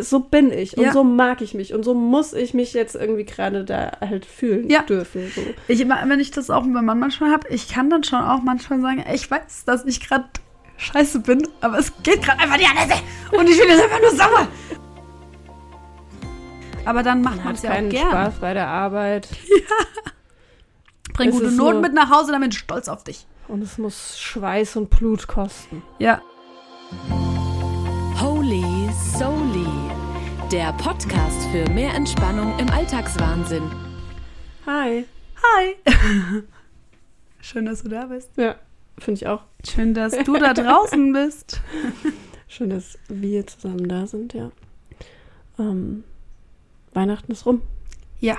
so bin ich und Ja. so mag ich mich und so muss ich mich jetzt irgendwie gerade da halt fühlen Ja. dürfen. So. Ich immer, wenn ich das auch mit meinem Mann manchmal habe, ich kann dann schon auch manchmal sagen, ich weiß, dass ich gerade scheiße bin, aber es geht gerade einfach nicht anders. Und ich bin jetzt einfach nur sauer. Aber dann macht Man es ja auch keinen gern. Spaß bei der Arbeit Bring Es gute Noten mit nach Hause, dann bin ich stolz auf dich. und es muss Schweiß und Blut kosten. Ja. Der Podcast für mehr Entspannung im Alltagswahnsinn. Hi. Hi. Schön, dass du da bist. Ja, finde ich auch. Schön, dass du da draußen bist. Schön, dass wir zusammen da sind, ja. Ähm, Weihnachten ist rum. Ja.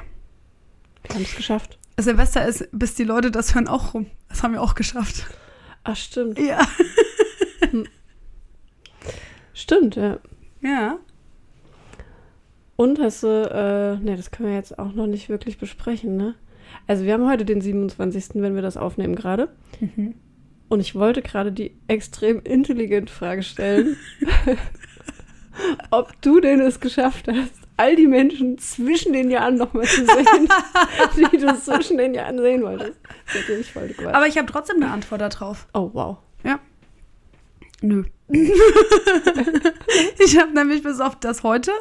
Wir haben es geschafft. Silvester ist, bis die Leute das hören, auch rum. Das haben wir auch geschafft. Ach, stimmt. Ja. Stimmt, ja. Ja. Und hast du, äh, ne, das können wir jetzt auch noch nicht wirklich besprechen, ne? Also wir haben heute den 27., wenn wir das aufnehmen gerade. Mhm. Und ich wollte gerade die extrem intelligente Frage stellen, ob du denn es geschafft hast, all die Menschen zwischen den Jahren nochmal zu sehen, die du zwischen den Jahren sehen wolltest. Die Quatsch. Aber ich habe trotzdem eine Antwort darauf. Oh, wow. Nö. ich habe nämlich bis auf das heute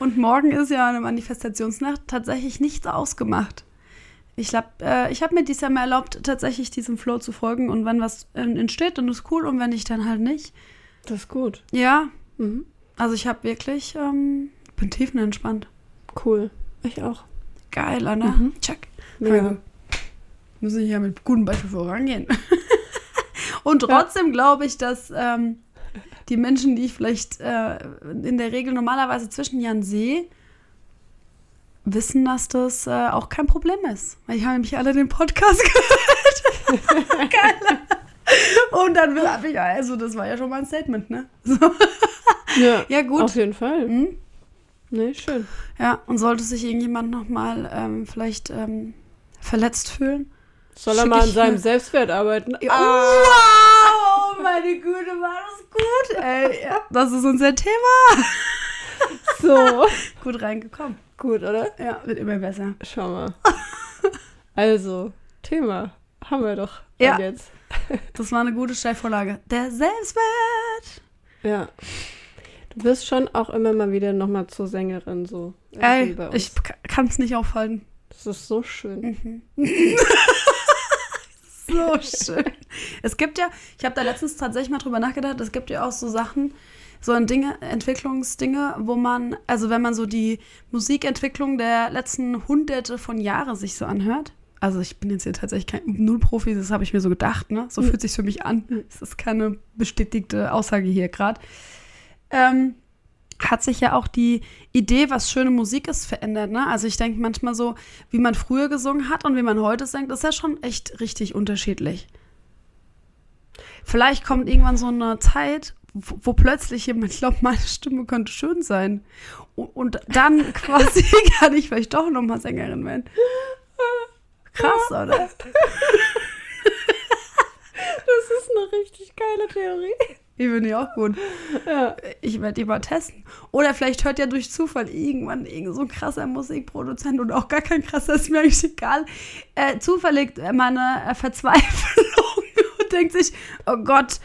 und morgen ist ja eine Manifestationsnacht tatsächlich nichts ausgemacht. Ich glaube, äh, ich habe mir dies Jahr mal erlaubt, tatsächlich diesem Flow zu folgen und wenn was äh, entsteht, dann ist cool und wenn nicht, dann halt nicht. Das ist gut. Ja, Mhm. also ich habe wirklich, ähm, bin tiefenentspannt. Cool. Ich auch. Geil, Anna. Mhm. Check. Also, Muss ich ja mit gutem Beispiel vorangehen. Und trotzdem glaube ich, dass ähm, die Menschen, die ich vielleicht äh, in der Regel normalerweise zwischen Jahren sehe, wissen, dass das äh, auch kein Problem ist. Weil ich habe nämlich alle den Podcast gehört. Geil. Und dann habe ich, also das war ja schon mal ein Statement, ne? So. Ja, Ja, gut. Auf jeden Fall. Hm? Nee, schön. Ja, und sollte sich irgendjemand nochmal ähm, vielleicht ähm, verletzt fühlen, Soll er mal an seinem Selbstwert arbeiten? Ah. Wow, oh meine Güte, war das gut. Ey, ja, das ist unser Thema. So. Gut reingekommen. Gut, oder? Ja, wird immer besser. Schau mal. Also, Thema haben wir doch Ja. jetzt. Das war eine gute Steilvorlage. Der Selbstwert. Ja. Du wirst schon auch immer mal wieder nochmal zur Sängerin so. Ey, ich kann es nicht aufhalten. Das ist so schön. So schön. Es gibt ja, ich habe da letztens tatsächlich mal drüber nachgedacht, es gibt ja auch so Sachen, so ein Dinge, Entwicklungsdinge, wo man, also wenn man so die Musikentwicklung der letzten hunderte von Jahren sich so anhört, also ich bin jetzt hier tatsächlich kein Null-Profi, das habe ich mir so gedacht, ne? So fühlt sich für mich an. Es ist keine bestätigte Aussage hier gerade. Ähm, hat sich ja auch die Idee, was schöne Musik ist, verändert. Ne? Also ich denke manchmal so, wie man früher gesungen hat und wie man heute singt, ist ja schon echt richtig unterschiedlich. Vielleicht kommt irgendwann so eine Zeit, wo, wo plötzlich jemand glaubt, meine Stimme könnte schön sein. Und, und dann quasi kann ich vielleicht doch nochmal Sängerin werden. Krass, oder? Das ist eine richtig geile Theorie. Ich finde die auch gut. Ja. Ich werde die mal testen. Oder vielleicht hört ja durch Zufall irgendwann irgend so ein krasser Musikproduzent oder auch gar kein krasser, ist mir eigentlich egal, äh, zufällig meine äh, Verzweiflung und denkt sich, oh Gott,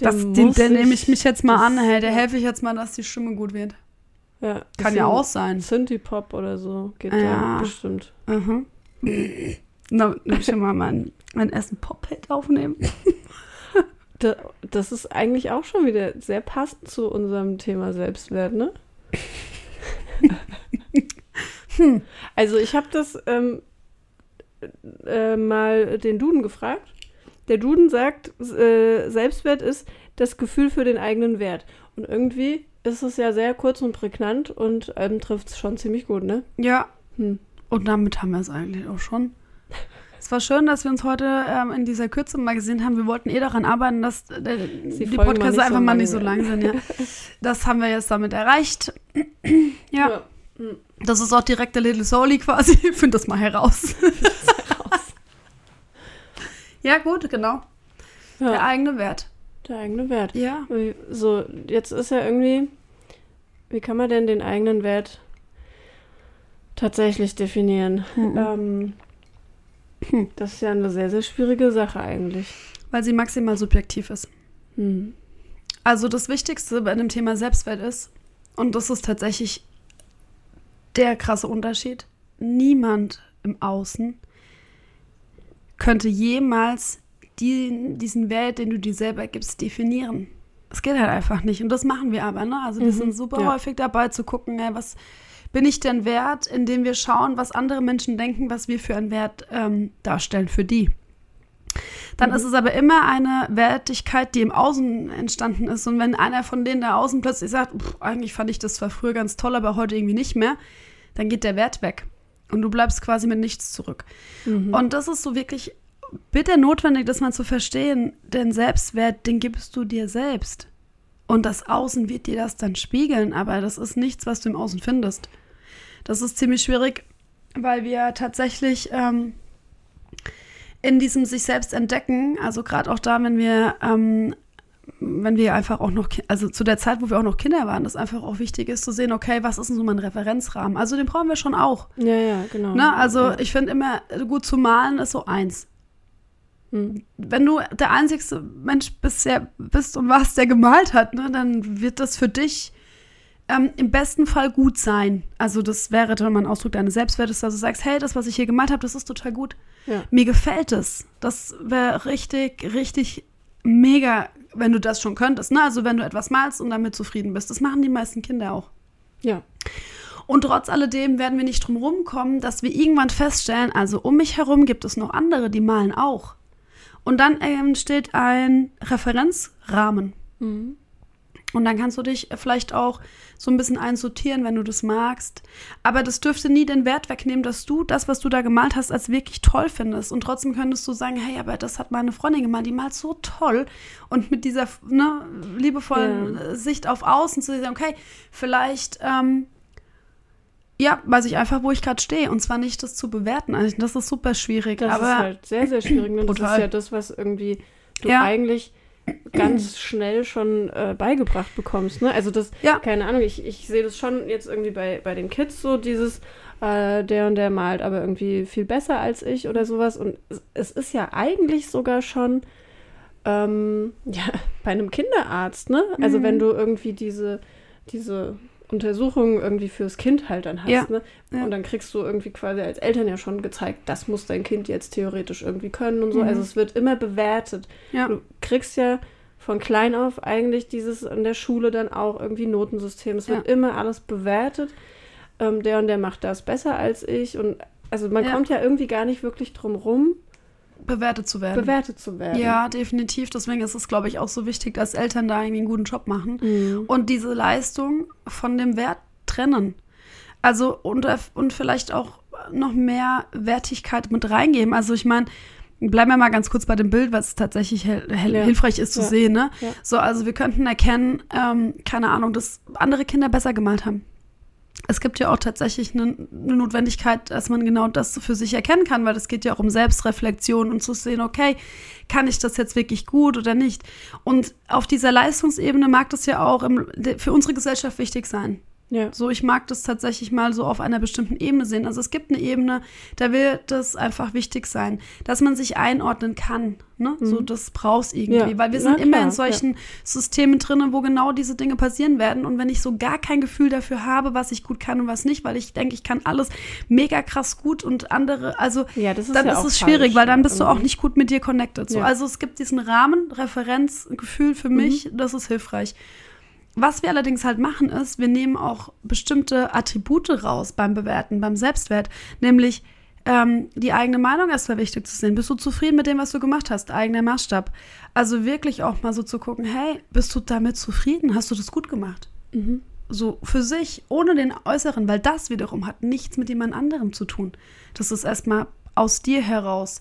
den, der sich- nehme ich mich jetzt mal an, hey, der helfe ich jetzt mal, dass die Stimme gut wird. ja. Kann ja auch sein. Synthie-Pop oder so geht Ja. ja bestimmt. Mhm. Na, ich mal mein, mein ersten Pop-Hit aufnehmen. Da, das ist eigentlich auch schon wieder sehr passend zu unserem Thema Selbstwert, ne? Hm. Also ich habe das ähm, äh, mal den Duden gefragt. Der Duden sagt, äh, Selbstwert ist das Gefühl für den eigenen Wert. Und irgendwie ist es ja sehr kurz und prägnant und ähm, trifft es schon ziemlich gut, ne? Ja, Hm. Und damit haben wir es eigentlich auch schon. War schön, dass wir uns heute ähm, in dieser Kürze mal gesehen haben. Wir wollten eh daran arbeiten, dass äh, die, Podcasts nicht so einfach mal nicht so lang sind. Ja. Das haben wir jetzt damit erreicht. ja, Hm. das ist auch direkt der Little Soli quasi. Find das mal heraus. ja, gut, genau. Der Ja, eigene Wert. der eigene Wert. Ja. So, jetzt ist ja irgendwie, wie kann man denn den eigenen Wert tatsächlich definieren? Mhm. Ähm, Hm. das ist ja eine sehr, sehr schwierige Sache eigentlich. Weil sie maximal subjektiv ist. Hm. Also das Wichtigste bei dem Thema Selbstwert ist, und das ist tatsächlich der krasse Unterschied, niemand im Außen könnte jemals die, diesen Wert, den du dir selber gibst, definieren. Es geht halt einfach nicht. Und das machen wir aber, ne? Also wir Mhm, sind super ja. häufig dabei zu gucken, ey, was bin ich denn wert, indem wir schauen, was andere Menschen denken, was wir für einen Wert ähm, darstellen für die. Dann Mhm. ist es aber immer eine Wertigkeit, die im Außen entstanden ist. Und wenn einer von denen da außen plötzlich sagt, "Pff, eigentlich fand ich das zwar früher ganz toll, aber heute irgendwie nicht mehr, dann geht der Wert weg. Und du bleibst quasi mit nichts zurück. Mhm. Und das ist so wirklich bitter notwendig, das mal zu verstehen. Denn Selbstwert, den gibst du dir selbst. Und das Außen wird dir das dann spiegeln, aber das ist nichts, was du im Außen findest. Das ist ziemlich schwierig, weil wir tatsächlich ähm, in diesem sich selbst entdecken, also gerade auch da, wenn wir, ähm, wenn wir einfach auch noch, also zu der Zeit, wo wir auch noch Kinder waren, das einfach auch wichtig ist zu sehen, okay, was ist denn so mein Referenzrahmen? Also den brauchen wir schon auch. ja, ja, genau. Ne? Also ja. ich finde immer, gut zu malen ist so eins. Hm. Wenn du der einzigste Mensch bisher bist und warst, der gemalt hat, ne, dann wird das für dich ähm, im besten Fall gut sein. Also das wäre dann mal ein Ausdruck deines Selbstwertes, dass du sagst, hey, das, was ich hier gemalt habe, das ist total gut. Ja. Mir gefällt es. Das wäre richtig, richtig mega, wenn du das schon könntest. Ne? Also wenn du etwas malst und damit zufrieden bist. Das machen die meisten Kinder auch. ja. Und trotz alledem werden wir nicht drum rumkommen, dass wir irgendwann feststellen, also um mich herum gibt es noch andere, die malen auch. Und dann entsteht ein Referenzrahmen. Mhm. Und dann kannst du dich vielleicht auch so ein bisschen einsortieren, wenn du das magst. Aber das dürfte nie den Wert wegnehmen, dass du das, was du da gemalt hast, als wirklich toll findest. Und trotzdem könntest du sagen, hey, aber das hat meine Freundin gemalt, die malt so toll. Und mit dieser ne, liebevollen Ja. Sicht auf Außen zu sagen, okay, vielleicht, ähm, ja, weiß ich einfach, wo ich gerade stehe. Und zwar nicht das zu bewerten. Also das ist super schwierig. Das aber ist halt sehr, sehr schwierig. Ne? Das ist ja das, was irgendwie du Ja. eigentlich ganz schnell schon äh, beigebracht bekommst. Ne? Also das, Ja. keine Ahnung, ich, ich sehe das schon jetzt irgendwie bei, bei den Kids so, dieses, äh, der und der malt aber irgendwie viel besser als ich oder sowas. Und es, es ist ja eigentlich sogar schon ähm, ja, bei einem Kinderarzt, ne? Also Mhm. wenn du irgendwie diese, diese Untersuchungen irgendwie fürs Kind halt dann hast, Ja, ne? ja. Und dann kriegst du irgendwie quasi als Eltern ja schon gezeigt, das muss dein Kind jetzt theoretisch irgendwie können und so. Mhm. Also es wird immer bewertet. ja. Du kriegst ja von klein auf eigentlich dieses in der Schule dann auch irgendwie Notensystem. Es wird immer alles bewertet. Ähm, der und der macht das besser als ich. Und also man kommt ja irgendwie gar nicht wirklich drum rum, bewertet zu werden. bewertet zu werden. Ja, definitiv. Deswegen ist es, glaube ich, auch so wichtig, dass Eltern da irgendwie einen guten Job machen Mhm. und diese Leistung von dem Wert trennen. Also und, und vielleicht auch noch mehr Wertigkeit mit reingeben. Also ich meine, bleiben wir mal ganz kurz bei dem Bild, was tatsächlich Ja. hilfreich ist zu Ja. sehen. Ne? Ja. So, also wir könnten erkennen, ähm, keine Ahnung, dass andere Kinder besser gemalt haben. Es gibt ja auch tatsächlich eine, eine Notwendigkeit, dass man genau das für sich erkennen kann, weil es geht ja auch um Selbstreflexion und zu sehen, okay, kann ich das jetzt wirklich gut oder nicht? Und auf dieser Leistungsebene mag das ja auch im, für unsere Gesellschaft wichtig sein. Ja. So, ich mag das tatsächlich mal so auf einer bestimmten Ebene sehen. Also es gibt eine Ebene, da wird es einfach wichtig sein, dass man sich einordnen kann. Ne? So, das brauchst irgendwie. Ja. Weil wir Na sind immer klar, in solchen Systemen drin, wo genau diese Dinge passieren werden. Und wenn ich so gar kein Gefühl dafür habe, was ich gut kann und was nicht, weil ich denke, ich kann alles mega krass gut und andere, also Ja, das ist dann ja ist es schwierig, falsch, weil dann ja, bist du auch irgendwie. nicht gut mit dir connected. So. Ja. Also es gibt diesen Rahmen, Referenzgefühl für mich, das ist hilfreich. Was wir allerdings halt machen, ist, wir nehmen auch bestimmte Attribute raus beim Bewerten, beim Selbstwert, nämlich ähm, die eigene Meinung erstmal wichtig zu sehen. Bist du zufrieden mit dem, was du gemacht hast? Eigener Maßstab. Also wirklich auch mal so zu gucken, hey, bist du damit zufrieden? Hast du das gut gemacht? Mhm. so für sich, ohne den Äußeren, weil das wiederum hat nichts mit jemand anderem zu tun. Das ist erstmal aus dir heraus.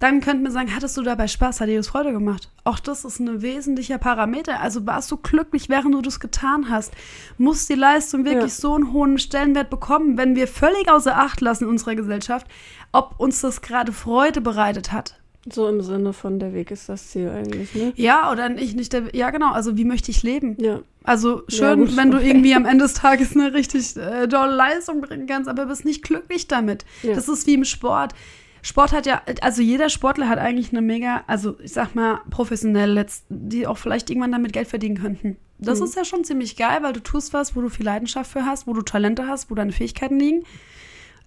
Dann könnten wir sagen, hattest du dabei Spaß, hat dir das Freude gemacht? Auch das ist ein wesentlicher Parameter. Also warst du glücklich, während du das getan hast? Muss die Leistung wirklich Ja. so einen hohen Stellenwert bekommen, wenn wir völlig außer Acht lassen in unserer Gesellschaft, ob uns das gerade Freude bereitet hat? So im Sinne von der Weg ist das Ziel eigentlich, ne? Ja, oder nicht, nicht der, ja genau, also wie möchte ich leben? Ja. Also Ja, schön, gut, wenn du okay. irgendwie am Ende des Tages eine richtig äh, tolle Leistung bringen kannst, aber bist nicht glücklich damit. Ja. Das ist wie im Sport. Sport hat ja, also jeder Sportler hat eigentlich eine mega, also ich sag mal, professionell, letzt, die auch vielleicht irgendwann damit Geld verdienen könnten. Das Mhm. ist ja schon ziemlich geil, weil du tust was, wo du viel Leidenschaft für hast, wo du Talente hast, wo deine Fähigkeiten liegen.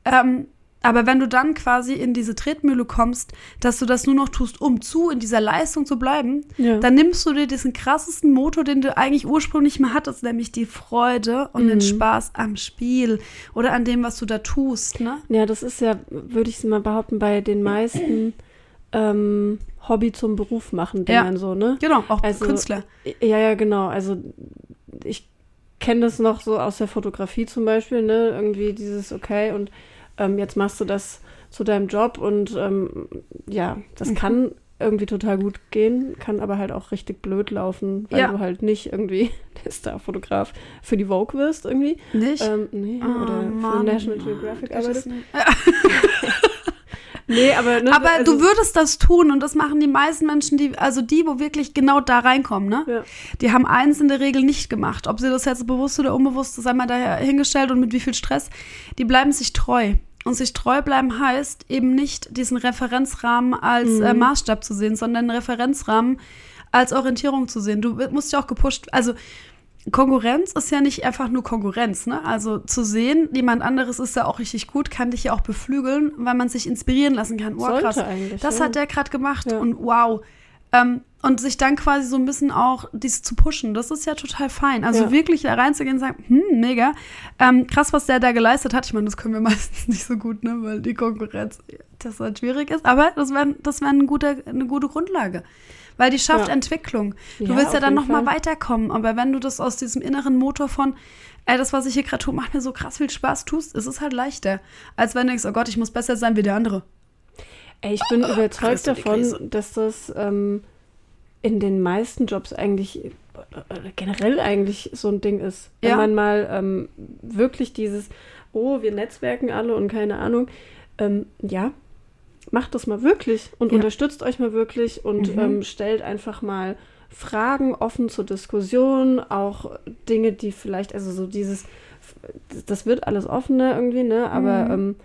Ähm, aber wenn du dann quasi in diese Tretmühle kommst, dass du das nur noch tust, um zu in dieser Leistung zu bleiben, Ja. dann nimmst du dir diesen krassesten Motor, den du eigentlich ursprünglich mal hattest, nämlich die Freude und den Mhm. Spaß am Spiel oder an dem, was du da tust, ne? Ja, das ist ja, würde ich mal behaupten, bei den meisten ähm, Hobby zum Beruf machen, Ja. Dingern so, ne? Genau, auch Also- Künstler. Ja, ja, genau. Also ich kenne das noch so aus der Fotografie zum Beispiel, ne? Irgendwie dieses, okay, und ähm, jetzt machst du das zu deinem Job und ähm, ja, das Mhm. kann irgendwie total gut gehen, kann aber halt auch richtig blöd laufen, weil Ja. du halt nicht irgendwie der Starfotograf für die Vogue wirst irgendwie. Nicht? Ähm, nee, Oh, oder Mann. für National Geographic arbeitest. Nee, aber, ne, Aber also, du würdest das tun und das machen die meisten Menschen, die, also die, wo wirklich genau da reinkommen, ne? Ja. Die haben eins in der Regel nicht gemacht. Ob sie das jetzt bewusst oder unbewusst, sei mal dahingestellt und mit wie viel Stress, die bleiben sich treu. Und sich treu bleiben heißt eben nicht diesen Referenzrahmen als Mhm. äh, Maßstab zu sehen, sondern einen Referenzrahmen als Orientierung zu sehen. Du musst ja auch gepusht, also Konkurrenz ist ja nicht einfach nur Konkurrenz, ne? Also zu sehen, jemand anderes ist ja auch richtig gut, kann dich ja auch beflügeln, weil man sich inspirieren lassen kann. Sollte krass. Das ja. hat der gerade gemacht Ja. und wow. Ähm, und sich dann quasi so ein bisschen auch dies zu pushen, das ist ja total fein. Also Ja. wirklich da reinzugehen und sagen, hm, mega. Ähm, krass, was der da geleistet hat. Ich meine, das können wir meistens nicht so gut, ne? Weil die Konkurrenz, das halt schwierig ist. Aber das wäre das wär eine, gute, eine gute Grundlage. Weil die schafft Ja. Entwicklung. Du Ja, willst ja dann jeden noch mal Fall. weiterkommen. Aber wenn du das aus diesem inneren Motor von, ey, das, was ich hier gerade tue, macht mir so krass viel Spaß, tust, ist es halt leichter. Als wenn du denkst, oh Gott, ich muss besser sein wie der andere. Ey, ich bin überzeugt davon, dass das ähm, in den meisten Jobs eigentlich äh, generell eigentlich so ein Ding ist. Wenn Ja. man mal ähm, wirklich dieses, oh, wir netzwerken alle und keine Ahnung, ähm, ja, macht das mal wirklich und Ja. unterstützt euch mal wirklich und Mhm. ähm, stellt einfach mal Fragen offen zur Diskussion, auch Dinge, die vielleicht, also so dieses, das wird alles offener irgendwie, ne? Aber Mhm.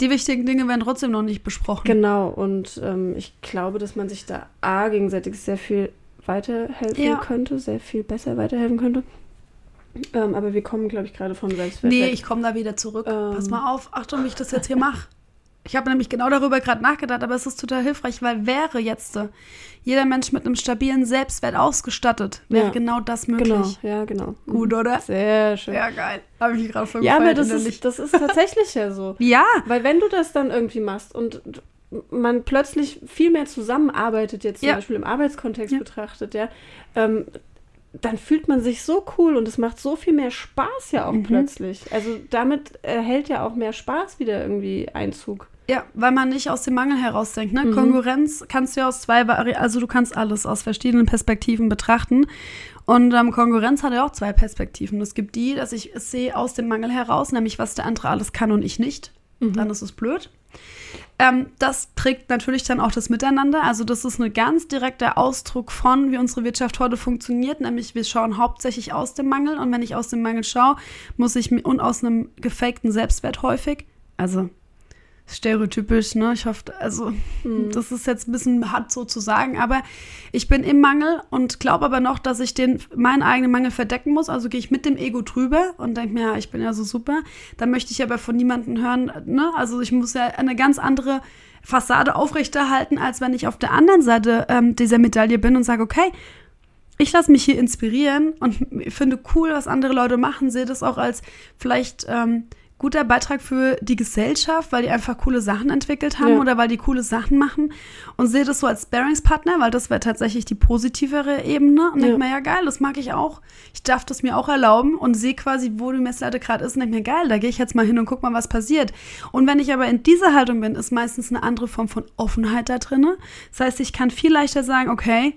Die wichtigen Dinge werden trotzdem noch nicht besprochen. Genau, und ähm, ich glaube, dass man sich da A gegenseitig sehr viel weiterhelfen Ja. könnte, sehr viel besser weiterhelfen könnte. Ähm, aber wir kommen, glaube ich, gerade von Selbstwert. Nee, weg. ich komme da wieder zurück. Ähm. Pass mal auf, Achtung, wie ich das jetzt hier mache. Ich habe nämlich genau darüber gerade nachgedacht, aber es ist total hilfreich, weil wäre jetzt jeder Mensch mit einem stabilen Selbstwert ausgestattet, wäre Ja. genau das möglich. Genau, ja, genau. Gut, Mhm. oder? Sehr schön. Ja, geil. Habe ich gerade voll Ja, aber das ist, das ist tatsächlich ja so. Ja, Weil wenn du das dann irgendwie machst und man plötzlich viel mehr zusammenarbeitet, jetzt zum Ja. Beispiel im Arbeitskontext Ja. betrachtet, ja, ähm, dann fühlt man sich so cool und es macht so viel mehr Spaß ja auch Mhm. plötzlich. Also damit erhält ja auch mehr Spaß wieder irgendwie Einzug. Ja, weil man nicht aus dem Mangel herausdenkt. Ne? Mhm. Konkurrenz kannst du ja aus zwei, Vari also du kannst alles aus verschiedenen Perspektiven betrachten. Und ähm, Konkurrenz hat ja auch zwei Perspektiven. Es gibt die, dass ich es sehe aus dem Mangel heraus, nämlich was der andere alles kann und ich nicht. Dann ist es blöd. Ähm, das trägt natürlich dann auch das Miteinander. Also das ist ein ganz direkter Ausdruck von, wie unsere Wirtschaft heute funktioniert. Nämlich wir schauen hauptsächlich aus dem Mangel. Und wenn ich aus dem Mangel schaue, muss ich und aus einem gefakten Selbstwert häufig, also stereotypisch, ne? Ich hoffe, also Mhm. das ist jetzt ein bisschen hart so zu sagen, aber ich bin im Mangel und glaube aber noch, dass ich den meinen eigenen Mangel verdecken muss. Also gehe ich mit dem Ego drüber und denke mir, ja, ich bin ja so super. Dann möchte ich aber von niemandem hören, ne? Also ich muss ja eine ganz andere Fassade aufrechterhalten, als wenn ich auf der anderen Seite ähm, dieser Medaille bin und sage, okay, ich lasse mich hier inspirieren und finde cool, was andere Leute machen, sehe das auch als vielleicht ähm, guter Beitrag für die Gesellschaft, weil die einfach coole Sachen entwickelt haben Ja. oder weil die coole Sachen machen und sehe das so als Sparringspartner, weil das wäre tatsächlich die positivere Ebene und Ja. denke mir, ja geil, das mag ich auch. Ich darf das mir auch erlauben und sehe quasi, wo die Messlatte gerade ist und denke mir, geil, da gehe ich jetzt mal hin und guck mal, was passiert. Und wenn ich aber in dieser Haltung bin, ist meistens eine andere Form von Offenheit da drin. Das heißt, ich kann viel leichter sagen, okay,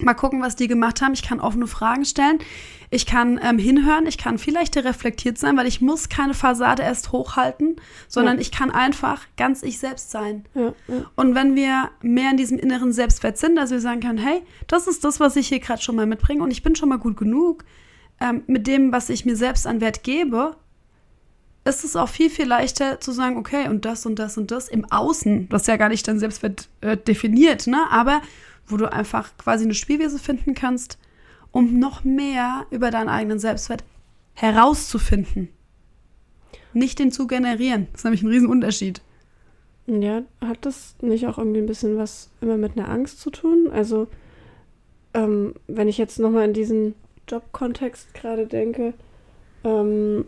mal gucken, was die gemacht haben. Ich kann offene Fragen stellen. Ich kann ähm, hinhören. Ich kann vielleicht reflektiert sein, weil ich muss keine Fassade erst hochhalten, sondern Ja. ich kann einfach ganz ich selbst sein. Ja, ja. Und wenn wir mehr in diesem inneren Selbstwert sind, dass wir sagen können, hey, das ist das, was ich hier gerade schon mal mitbringe und ich bin schon mal gut genug ähm, mit dem, was ich mir selbst an Wert gebe, ist es auch viel, viel leichter zu sagen, okay, und das und das und das im Außen, das ja gar nicht dein Selbstwert äh, definiert, ne? aber wo du einfach quasi eine Spielwiese finden kannst, um noch mehr über deinen eigenen Selbstwert herauszufinden. Nicht den zu generieren. Das ist nämlich ein Riesenunterschied. Ja, hat das nicht auch irgendwie ein bisschen was immer mit einer Angst zu tun? Also, ähm, wenn ich jetzt nochmal in diesen Jobkontext gerade denke, ähm,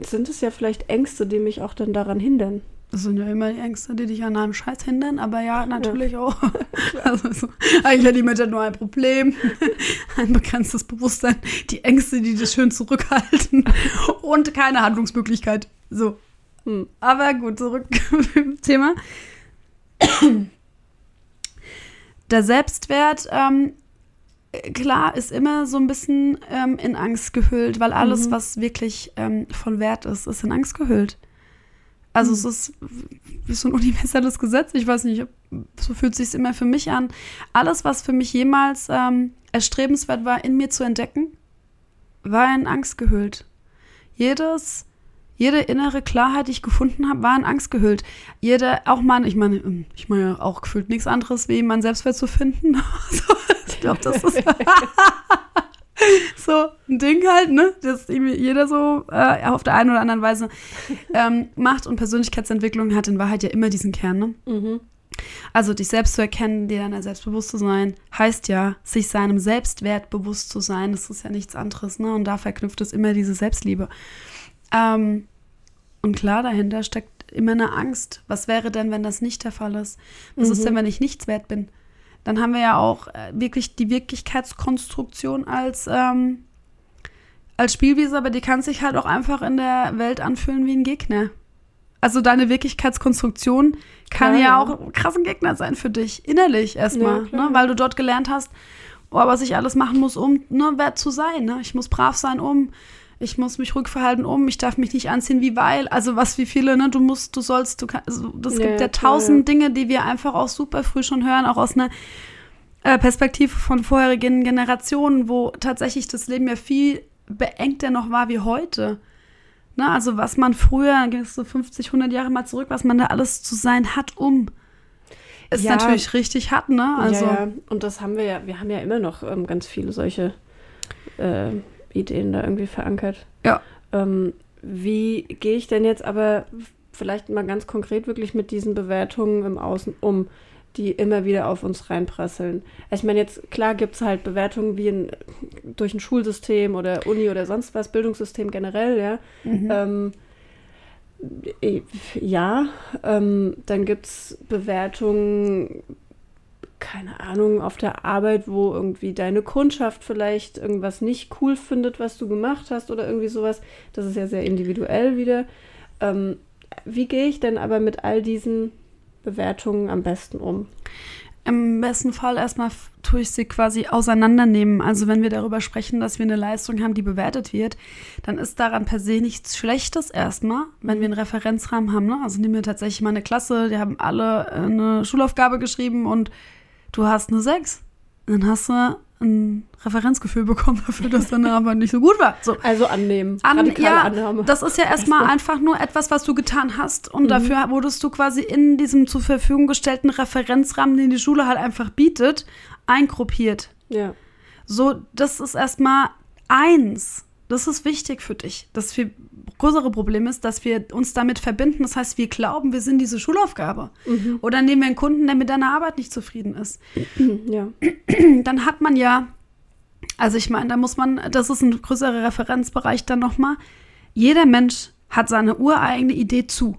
sind es ja vielleicht Ängste, die mich auch dann daran hindern. Das sind ja immer die Ängste, die dich an einem Scheiß hindern, aber ja, natürlich auch. Also so, eigentlich hat die Mutter nur ein Problem, ein begrenztes Bewusstsein, die Ängste, die dich schön zurückhalten und keine Handlungsmöglichkeit. So. Hm. Aber gut, zurück zum Thema. Der Selbstwert, ähm, klar, ist immer so ein bisschen ähm, in Angst gehüllt, weil alles, Mhm. was wirklich ähm, von Wert ist, ist in Angst gehüllt. Also es ist wie so ein universelles Gesetz. Ich weiß nicht, so fühlt sich immer für mich an. Alles, was für mich jemals ähm, erstrebenswert war, in mir zu entdecken, war in Angst gehüllt. Jedes, jede innere Klarheit, die ich gefunden habe, war in Angst gehüllt. Jede, auch mal, ich meine, ähm, ich meine auch gefühlt nichts anderes, wie meinen Selbstwert zu finden. so, ich glaube, das ist so ein Ding halt, ne? Das jeder so äh, auf der einen oder anderen Weise ähm, macht. Und Persönlichkeitsentwicklung hat in Wahrheit ja immer diesen Kern, ne? Mhm. Also dich selbst zu erkennen, dir deiner selbst bewusst zu sein, heißt ja, sich seinem Selbstwert bewusst zu sein. Das ist ja nichts anderes, ne? Und da verknüpft es immer diese Selbstliebe. Ähm, und klar, dahinter steckt immer eine Angst. Was wäre denn, wenn das nicht der Fall ist? Was ist Mhm. denn, wenn ich nichts wert bin? Dann haben wir ja auch äh, wirklich die Wirklichkeitskonstruktion als, ähm, als Spielwiese, aber die kann sich halt auch einfach in der Welt anfühlen wie ein Gegner. Also deine Wirklichkeitskonstruktion kann ja ja. auch ein krassen Gegner sein für dich, innerlich erstmal, Ja, ne? weil du dort gelernt hast, oh, was ich alles machen muss, um nur wert zu sein. Ne? Ich muss brav sein, um, ich muss mich ruhig verhalten, um, ich darf mich nicht anziehen wie weil. Also was wie viele, ne? Du musst, du sollst, du kannst, also, das Ja, gibt ja tausend Dinge, die wir einfach auch super früh schon hören, auch aus einer äh, Perspektive von vorherigen Generationen, wo tatsächlich das Leben ja viel beengter noch war wie heute. Ne, also was man früher, gehst so 50, 100 Jahre mal zurück, was man da alles zu sein hat, um. Ist Ja. natürlich richtig hat, ne? Also, ja, ja, und das haben wir ja, wir haben ja immer noch ähm, ganz viele solche äh, Ideen da irgendwie verankert. Ja. Ähm, wie gehe ich denn jetzt aber vielleicht mal ganz konkret wirklich mit diesen Bewertungen im Außen um, die immer wieder auf uns reinprasseln? Ich meine, jetzt klar gibt es halt Bewertungen wie in, durch ein Schulsystem oder Uni oder sonst was, Bildungssystem generell, ja. Mhm. Ähm, äh, ja, ähm, dann gibt es Bewertungen, keine Ahnung, auf der Arbeit, wo irgendwie deine Kundschaft vielleicht irgendwas nicht cool findet, was du gemacht hast oder irgendwie sowas. Das ist ja sehr individuell wieder. Ähm, wie gehe ich denn aber mit all diesen Bewertungen am besten um? Im besten Fall erstmal tue ich sie quasi auseinandernehmen. Also wenn wir darüber sprechen, dass wir eine Leistung haben, die bewertet wird, dann ist daran per se nichts Schlechtes erstmal, wenn wir einen Referenzrahmen haben. Ne? Also nehmen wir tatsächlich mal eine Klasse, die haben alle äh, eine Schulaufgabe geschrieben und du hast eine 6. Dann hast du ein Referenzgefühl bekommen dafür, dass deine Arbeit nicht so gut war. So. Also annehmen. An, ja, Annahme. das ist ja erstmal einfach nur etwas, was du getan hast. Und Mhm. dafür wurdest du quasi in diesem zur Verfügung gestellten Referenzrahmen, den die Schule halt einfach bietet, eingruppiert. ja. So, das ist erstmal eins. Das ist wichtig für dich. Das viel größere Problem ist, dass wir uns damit verbinden. Das heißt, wir glauben, wir sind diese Schulaufgabe. Mhm. Oder nehmen wir einen Kunden, der mit deiner Arbeit nicht zufrieden ist ja. dann hat man ja, also ich meine, da muss man, das ist ein größerer Referenzbereich dann nochmal. Jeder Mensch hat seine ureigene Idee zu.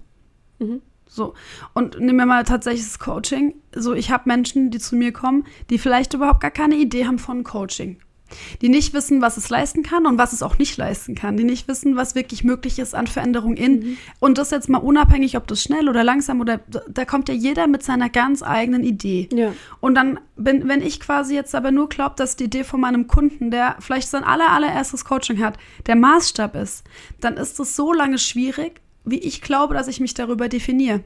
Mhm. So. Und nehmen wir mal tatsächlich das Coaching. So, ich habe Menschen, die zu mir kommen, die vielleicht überhaupt gar keine Idee haben von Coaching. Die nicht wissen, was es leisten kann und was es auch nicht leisten kann, die nicht wissen, was wirklich möglich ist an Veränderung in. Mhm. Und das jetzt mal unabhängig, ob das schnell oder langsam oder da kommt ja jeder mit seiner ganz eigenen Idee. Ja. Und dann, bin, wenn ich quasi jetzt aber nur glaube, dass die Idee von meinem Kunden, der vielleicht sein aller, allererstes Coaching hat, der Maßstab ist, dann ist es so lange schwierig, wie ich glaube, dass ich mich darüber definiere.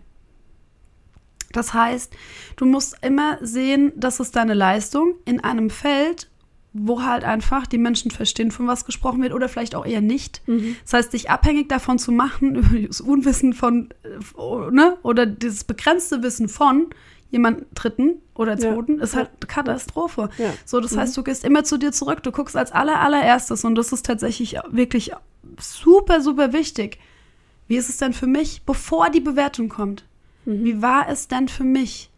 Das heißt, du musst immer sehen, das ist deine Leistung in einem Feld, wo halt einfach die Menschen verstehen, von was gesprochen wird oder vielleicht auch eher nicht. Mhm. Das heißt, dich abhängig davon zu machen, über das Unwissen von, äh, ne, oder dieses begrenzte Wissen von jemand Dritten oder Ja. Zweiten, ist halt eine Katastrophe. Ja. So, das Mhm. heißt, du gehst immer zu dir zurück, du guckst als aller, allererstes und das ist tatsächlich wirklich super, super wichtig. Wie ist es denn für mich, bevor die Bewertung kommt? Mhm. Wie war es denn für mich?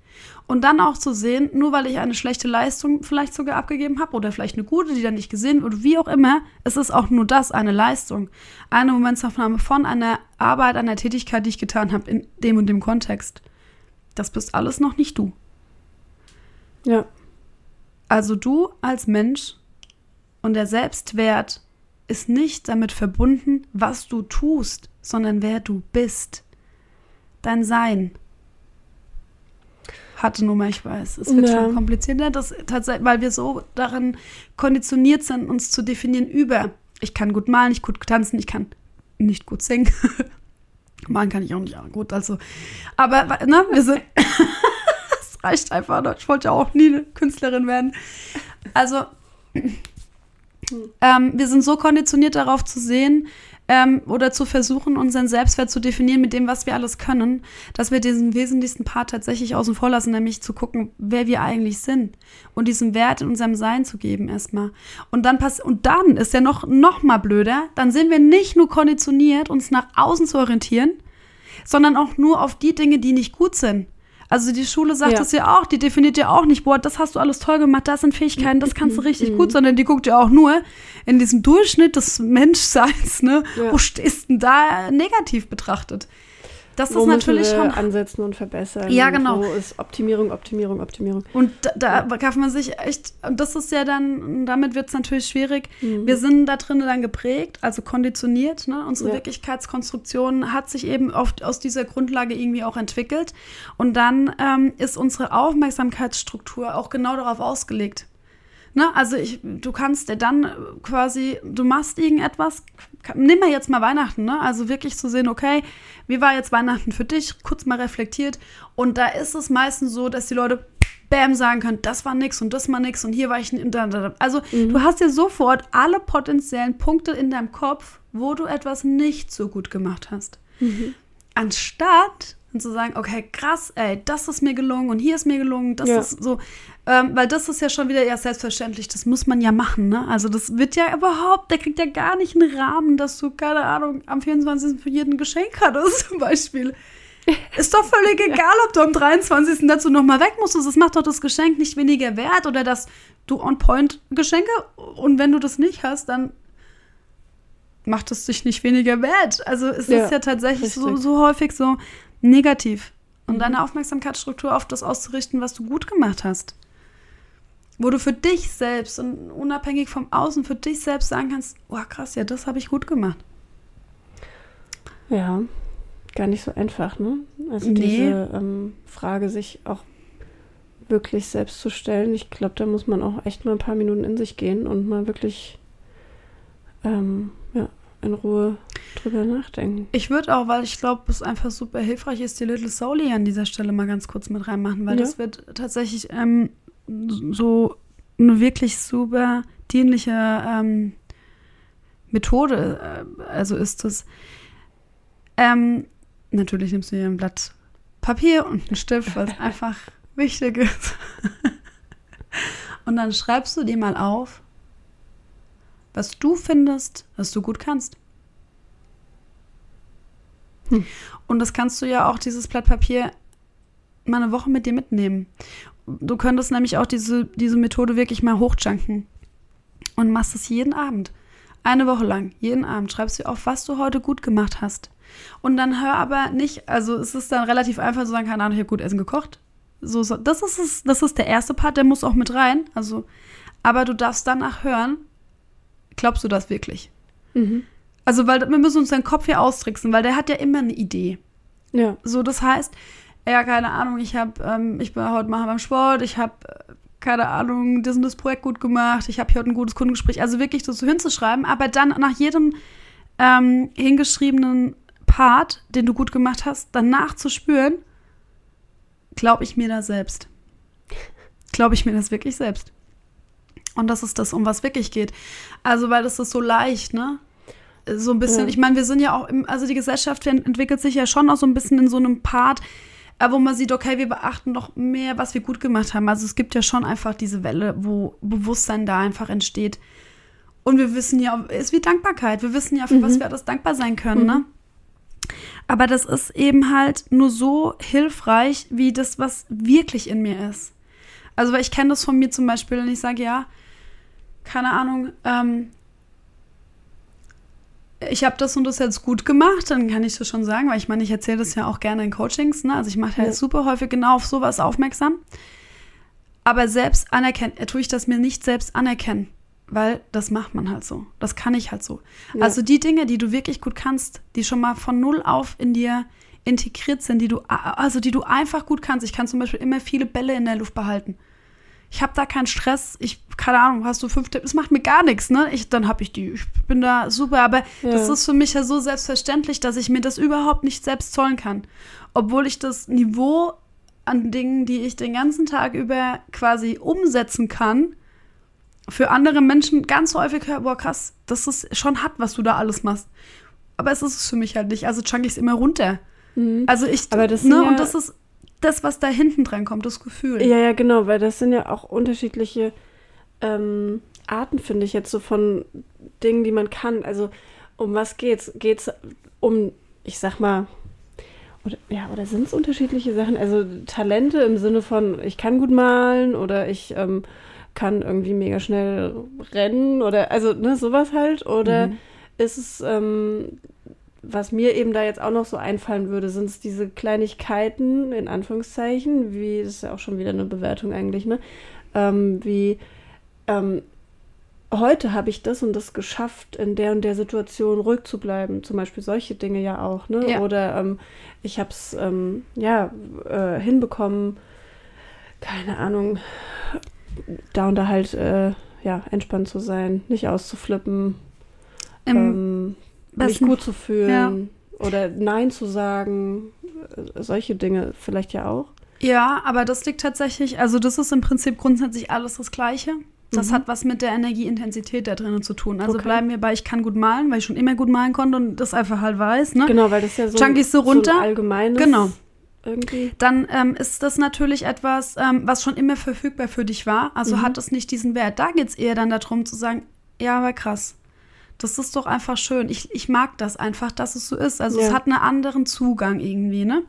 Und dann auch zu sehen, nur weil ich eine schlechte Leistung vielleicht sogar abgegeben habe oder vielleicht eine gute, die dann nicht gesehen wird, wie auch immer, es ist auch nur das, eine Leistung. Eine Momentaufnahme von einer Arbeit, einer Tätigkeit, die ich getan habe in dem und dem Kontext. Das bist alles noch nicht du. Ja. Also du als Mensch und der Selbstwert ist nicht damit verbunden, was du tust, sondern wer du bist. Dein Sein. Harte Nummer, ich weiß. Es wird Ja. schon komplizierter, das tatsächlich, weil wir so darin konditioniert sind, uns zu definieren über. Ich kann gut malen, ich kann gut tanzen, ich kann nicht gut singen. malen kann ich auch nicht ja, gut, also. Aber ne, wir sind. Es reicht einfach. ne? Ich wollte ja auch nie eine Künstlerin werden. Also, ähm, wir sind so konditioniert darauf zu sehen ähm, oder zu versuchen, unseren Selbstwert zu definieren mit dem, was wir alles können, dass wir diesen wesentlichsten Part tatsächlich außen vor lassen, nämlich zu gucken, wer wir eigentlich sind und diesen Wert in unserem Sein zu geben erstmal. Und dann pass und dann ist ja noch noch mal blöder, dann sind wir nicht nur konditioniert, uns nach außen zu orientieren, sondern auch nur auf die Dinge, die nicht gut sind. Also die Schule sagt Ja. das ja auch, die definiert ja auch nicht, boah, das hast du alles toll gemacht, das sind Fähigkeiten, das kannst du richtig Mhm. gut, sondern die guckt ja auch nur in diesem Durchschnitt des Menschseins, ne? Ja. Wo stehst denn da negativ betrachtet? Das Wo ist natürlich schon. ansetzen und verbessern. Ja, genau. Wo ist Optimierung, Optimierung, Optimierung. Und da, da kann man sich echt, und das ist ja dann, damit wird es natürlich schwierig. Mhm. Wir sind da drinnen dann geprägt, also konditioniert. Ne? Unsere Ja. Wirklichkeitskonstruktion hat sich eben oft aus dieser Grundlage irgendwie auch entwickelt. Und dann ähm, ist unsere Aufmerksamkeitsstruktur auch genau darauf ausgelegt. Ne? Also ich, du kannst dir dann äh, quasi, du machst irgendetwas, nimm mal jetzt mal Weihnachten, ne? Also wirklich zu sehen, okay, wie war jetzt Weihnachten für dich? Kurz mal reflektiert. Und da ist es meistens so, dass die Leute Bam sagen können, das war nix und das war nix und hier war ich. n- da, da, da. Also du hast ja sofort alle potenziellen Punkte in deinem Kopf, wo du etwas nicht so gut gemacht hast. Anstatt und zu sagen, okay, krass, ey, das ist mir gelungen und hier ist mir gelungen, das Ja. ist so, ähm, weil das ist ja schon wieder ja selbstverständlich, das muss man ja machen, ne? Also das wird ja überhaupt, der kriegt ja gar nicht einen Rahmen, dass du, keine Ahnung, am 24. für jeden ein Geschenk hattest, zum Beispiel. Ist doch völlig egal, ob du am 23. dazu nochmal weg musstest. Das macht doch das Geschenk nicht weniger wert oder dass du on point Geschenke und wenn du das nicht hast, dann macht es dich nicht weniger wert. Also es Ja, ist ja tatsächlich so, so häufig so negativ. Und Mhm. deine Aufmerksamkeitsstruktur auf das auszurichten, was du gut gemacht hast. Wo du für dich selbst und unabhängig vom Außen für dich selbst sagen kannst, oh krass, ja, das habe ich gut gemacht. Ja, gar nicht so einfach, ne? Also Nee. diese ähm, Frage sich auch wirklich selbst zu stellen. Ich glaube, da muss man auch echt mal ein paar Minuten in sich gehen und mal wirklich ähm, ja, in Ruhe drüber nachdenken. Ich würde auch, weil ich glaube, es einfach super hilfreich ist, die Little Souli an dieser Stelle mal ganz kurz mit reinmachen, weil Ja. das wird tatsächlich ähm, so eine wirklich super dienliche ähm, Methode, äh, also ist es. Ähm, natürlich nimmst du hier ein Blatt Papier und einen Stift, weil es einfach wichtig ist. und dann schreibst du dir mal auf, was du findest, was du gut kannst. Und das kannst du ja auch, dieses Blatt Papier, mal eine Woche mit dir mitnehmen. Du könntest nämlich auch diese, diese Methode wirklich mal hochjunken und machst es jeden Abend. Eine Woche lang, jeden Abend schreibst du auf, was du heute gut gemacht hast. Und dann hör aber nicht, also es ist dann relativ einfach zu sagen, keine Ahnung, ich habe gut Essen gekocht. So, so, das, ist es, das ist der erste Part, der muss auch mit rein. Also, aber du darfst danach hören, glaubst du das wirklich? Mhm. Also, weil wir müssen uns deinen Kopf hier austricksen, weil der hat ja immer eine Idee. Ja. So, das heißt, ja, keine Ahnung, ich habe, ähm, ich bin heute mal beim Sport, ich habe, äh, keine Ahnung, das und das Projekt gut gemacht, ich habe hier heute ein gutes Kundengespräch. Also wirklich das so hinzuschreiben, aber dann nach jedem ähm, hingeschriebenen Part, den du gut gemacht hast, danach zu spüren, glaube ich mir da selbst. Glaube ich mir das wirklich selbst. Und das ist das, um was wirklich geht. Also, weil das ist so leicht, ne? So ein bisschen, Ja. ich meine, wir sind ja auch, im, also die Gesellschaft ent- entwickelt sich ja schon auch so ein bisschen in so einem Part, wo man sieht, okay, wir beachten noch mehr, was wir gut gemacht haben. Also es gibt ja schon einfach diese Welle, wo Bewusstsein da einfach entsteht. Und wir wissen ja, es ist wie Dankbarkeit. Wir wissen ja, für was wir alles dankbar sein können, ne? Aber das ist eben halt nur so hilfreich, wie das, was wirklich in mir ist. Also, weil ich kenne das von mir zum Beispiel, und ich sage, ja, keine Ahnung, ähm, ich habe das und das jetzt gut gemacht, dann kann ich das schon sagen, weil ich meine, ich erzähle das ja auch gerne in Coachings, ne? Also ich mache ja, Ja. super häufig genau auf sowas aufmerksam. Aber selbst anerkennen, äh, tue ich das mir nicht selbst anerkennen, weil das macht man halt so. Das kann ich halt so. Ja. Also die Dinge, die du wirklich gut kannst, die schon mal von null auf in dir integriert sind, die du, also die du einfach gut kannst. Ich kann zum Beispiel immer viele Bälle in der Luft behalten. Ich habe da keinen Stress. Ich, keine Ahnung, hast du fünf Tipps? Es macht mir gar nichts, ne? Ich, dann habe ich die. Ich bin da super. Aber Ja. das ist für mich ja so selbstverständlich, dass ich mir das überhaupt nicht selbst zollen kann. Obwohl ich das Niveau an Dingen, die ich den ganzen Tag über quasi umsetzen kann, für andere Menschen ganz häufig höre, boah, krass, das ist schon hat, was du da alles machst. Aber es ist es für mich halt nicht. Also chunk ich es immer runter. Mhm. Also ich, Aber das ne, ja- und das ist das, was da hinten dran kommt, das Gefühl. Ja, ja, genau, weil das sind ja auch unterschiedliche ähm, Arten, finde ich, jetzt so von Dingen, die man kann. Also um was geht's? Geht's um, ich sag mal, oder, ja, oder sind es unterschiedliche Sachen? Also Talente im Sinne von, ich kann gut malen oder ich ähm, kann irgendwie mega schnell rennen oder also ne, sowas halt. Oder Mhm. ist es, ähm, was mir eben da jetzt auch noch so einfallen würde, sind es diese Kleinigkeiten, in Anführungszeichen, wie, das ist ja auch schon wieder eine Bewertung eigentlich, ne? Ähm, wie, ähm, heute habe ich das und das geschafft, in der und der Situation ruhig zu bleiben. Zum Beispiel solche Dinge ja auch, ne? Ja. Oder ähm, ich habe es, ähm, ja, äh, hinbekommen, keine Ahnung, da und da halt, äh, ja, entspannt zu sein, nicht auszuflippen, ähm, mich gut zu fühlen oder Nein zu sagen, äh, solche Dinge vielleicht ja auch. Ja, aber das liegt tatsächlich, also das ist im Prinzip grundsätzlich alles das Gleiche. Das Mhm. hat was mit der Energieintensität da drinnen zu tun. Also Okay. bleiben wir bei, ich kann gut malen, weil ich schon immer gut malen konnte und das einfach halt weiß, ne? Genau, weil das ja so, Junkies so runter. ein allgemeines Genau. irgendwie. Dann ähm, ist das natürlich etwas, ähm, was schon immer verfügbar für dich war. Also Mhm. hat es nicht diesen Wert. Da geht es eher dann darum zu sagen, ja, aber krass. Das ist doch einfach schön. Ich, ich mag das einfach, dass es so ist. Also es Ja. hat einen anderen Zugang irgendwie, ne?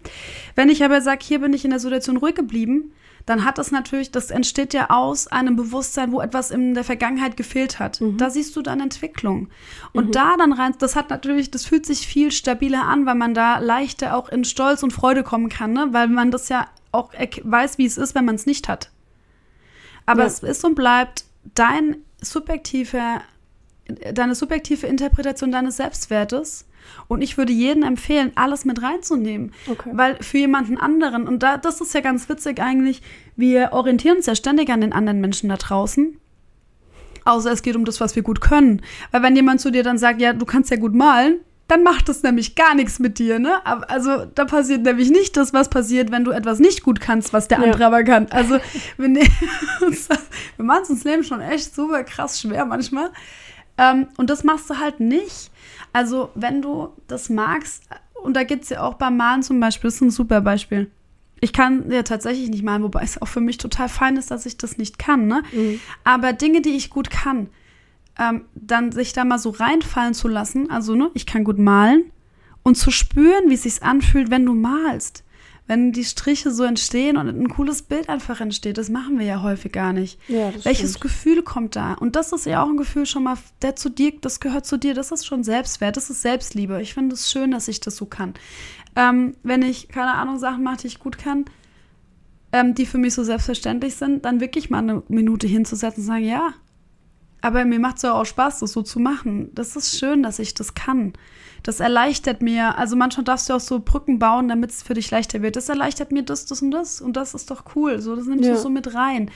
Wenn ich aber sage, hier bin ich in der Situation ruhig geblieben, dann hat das natürlich, das entsteht ja aus einem Bewusstsein, wo etwas in der Vergangenheit gefehlt hat. Mhm. Da siehst du dann Entwicklung. Und da dann rein, das hat natürlich, das fühlt sich viel stabiler an, weil man da leichter auch in Stolz und Freude kommen kann, ne? Weil man das ja auch weiß, wie es ist, wenn man es nicht hat. Aber Ja. es ist und bleibt dein subjektiver, deine subjektive Interpretation deines Selbstwertes. Und ich würde jedem empfehlen, alles mit reinzunehmen. Okay. Weil für jemanden anderen, und da, das ist ja ganz witzig eigentlich, wir orientieren uns ja ständig an den anderen Menschen da draußen. Außer es geht um das, was wir gut können. Weil wenn jemand zu dir dann sagt, ja, du kannst ja gut malen, dann macht das nämlich gar nichts mit dir, ne? Also da passiert nämlich nicht das, was passiert, wenn du etwas nicht gut kannst, was der Ja. andere aber kann. Also wir, ne uns das, wir machen es uns Leben schon echt super krass schwer manchmal. Ähm, und das machst du halt nicht. Also wenn du das magst, und da geht es ja auch beim Malen zum Beispiel, das ist ein super Beispiel. Ich kann ja tatsächlich nicht malen, wobei es auch für mich total fein ist, dass ich das nicht kann, ne? Mhm. Aber Dinge, die ich gut kann, ähm, dann sich da mal so reinfallen zu lassen, also ne, ich kann gut malen und zu spüren, wie es sich anfühlt, wenn du malst. Wenn die Striche so entstehen und ein cooles Bild einfach entsteht, das machen wir ja häufig gar nicht. Ja, Welches stimmt. Gefühl kommt da? Und das ist ja auch ein Gefühl schon mal, der zu dir, das gehört zu dir, das ist schon Selbstwert, das ist Selbstliebe. Ich finde es schön, dass ich das so kann. Ähm, wenn ich, keine Ahnung, Sachen mache, die ich gut kann, ähm, die für mich so selbstverständlich sind, dann wirklich mal eine Minute hinzusetzen und sagen, ja, aber mir macht es ja auch Spaß, das so zu machen. Das ist schön, dass ich das kann. Das erleichtert mir, also manchmal darfst du auch so Brücken bauen, damit es für dich leichter wird. Das erleichtert mir das, das und das und das ist doch cool. So, das nimmst Ja. du so mit rein.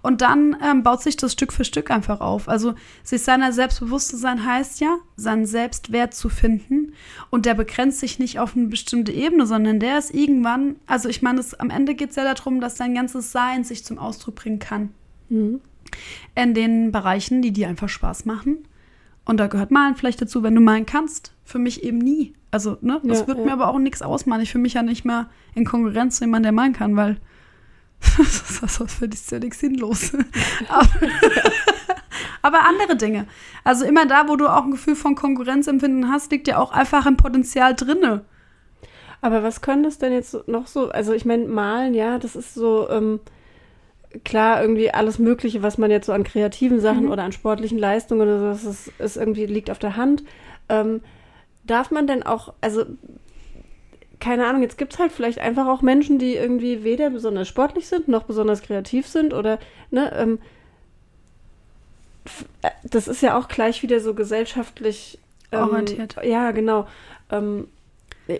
Und dann ähm, baut sich das Stück für Stück einfach auf. Also sich seiner selbstbewusst zu sein heißt ja, seinen Selbstwert zu finden. Und der begrenzt sich nicht auf eine bestimmte Ebene, sondern der ist irgendwann, also ich meine, es- am Ende geht es ja darum, dass dein ganzes Sein sich zum Ausdruck bringen kann Mhm. In den Bereichen, die dir einfach Spaß machen. Und da gehört Malen vielleicht dazu, wenn du malen kannst. Für mich eben nie. Also, ne, das Ja, wird ja. mir aber auch nichts ausmachen. Ich fühle mich ja nicht mehr in Konkurrenz zu jemandem, der malen kann, weil das ist für dich ja nichts sinnlos. aber, aber andere Dinge. Also immer da, wo du auch ein Gefühl von Konkurrenzempfinden hast, liegt ja auch einfach ein Potenzial drinne. Aber was können das denn jetzt noch so? Also ich meine, malen, ja, das ist so ähm, klar irgendwie alles Mögliche, was man jetzt so an kreativen Sachen Mhm. oder an sportlichen Leistungen oder so, das ist, ist irgendwie liegt auf der Hand. Ähm, darf man denn auch, also keine Ahnung, jetzt gibt es halt vielleicht einfach auch Menschen, die irgendwie weder besonders sportlich sind, noch besonders kreativ sind oder, ne, ähm, äh, das ist ja auch gleich wieder so gesellschaftlich ähm, Orientiert. Ja, genau. Ähm,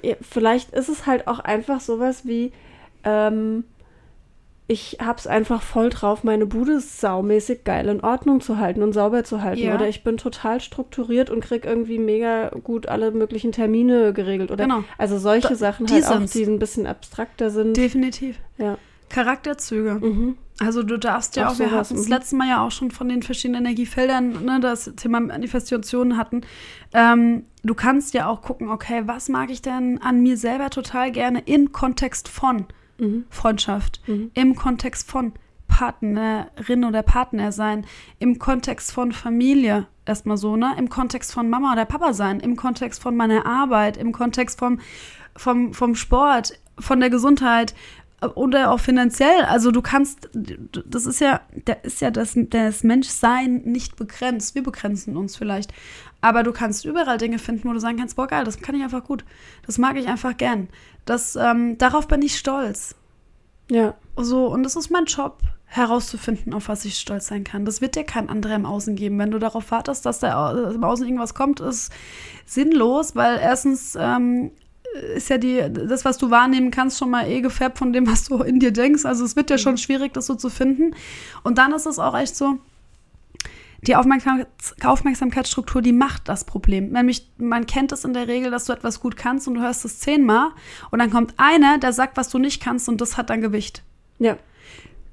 ja, vielleicht ist es halt auch einfach sowas wie, ähm, ich hab's einfach voll drauf, meine Bude saumäßig geil in Ordnung zu halten und sauber zu halten. Ja. Oder ich bin total strukturiert und krieg irgendwie mega gut alle möglichen Termine geregelt. Oder Genau. also solche Da- Sachen die halt auch, die ein bisschen abstrakter sind. Definitiv. ja. Charakterzüge. Mhm. Also du darfst ja Auch auch, wir hatten das mhm. letzte Mal ja auch schon von den verschiedenen Energiefeldern, ne, das Thema Manifestationen hatten. Ähm, du kannst ja auch gucken, okay, was mag ich denn an mir selber total gerne im Kontext von Mhm. Freundschaft, Mhm. im Kontext von Partnerin oder Partner sein, im Kontext von Familie, erstmal so, ne? Im Kontext von Mama oder Papa sein, im Kontext von meiner Arbeit, im Kontext vom, vom, vom Sport, von der Gesundheit oder auch finanziell. Also du kannst, das ist ja, da ist ja das, das Menschsein nicht begrenzt. Wir begrenzen uns vielleicht. Aber du kannst überall Dinge finden, wo du sagen kannst, boah, geil, das kann ich einfach gut. Das mag ich einfach gern. Das, ähm, darauf bin ich stolz. Ja. So, und es ist mein Job, herauszufinden, auf was ich stolz sein kann. Das wird dir kein anderer im Außen geben. Wenn du darauf wartest, dass da au- im Außen irgendwas kommt, ist sinnlos, weil erstens ähm, ist ja die, das, was du wahrnehmen kannst, schon mal eh gefärbt von dem, was du in dir denkst. Also es wird ja schon schwierig, das so zu finden. Und dann ist es auch echt so, die Aufmerksamkeits Aufmerksamkeitsstruktur, die macht das Problem. Nämlich, man kennt es in der Regel, dass du etwas gut kannst und du hörst es zehnmal und dann kommt einer, der sagt, was du nicht kannst und das hat dann Gewicht. Ja.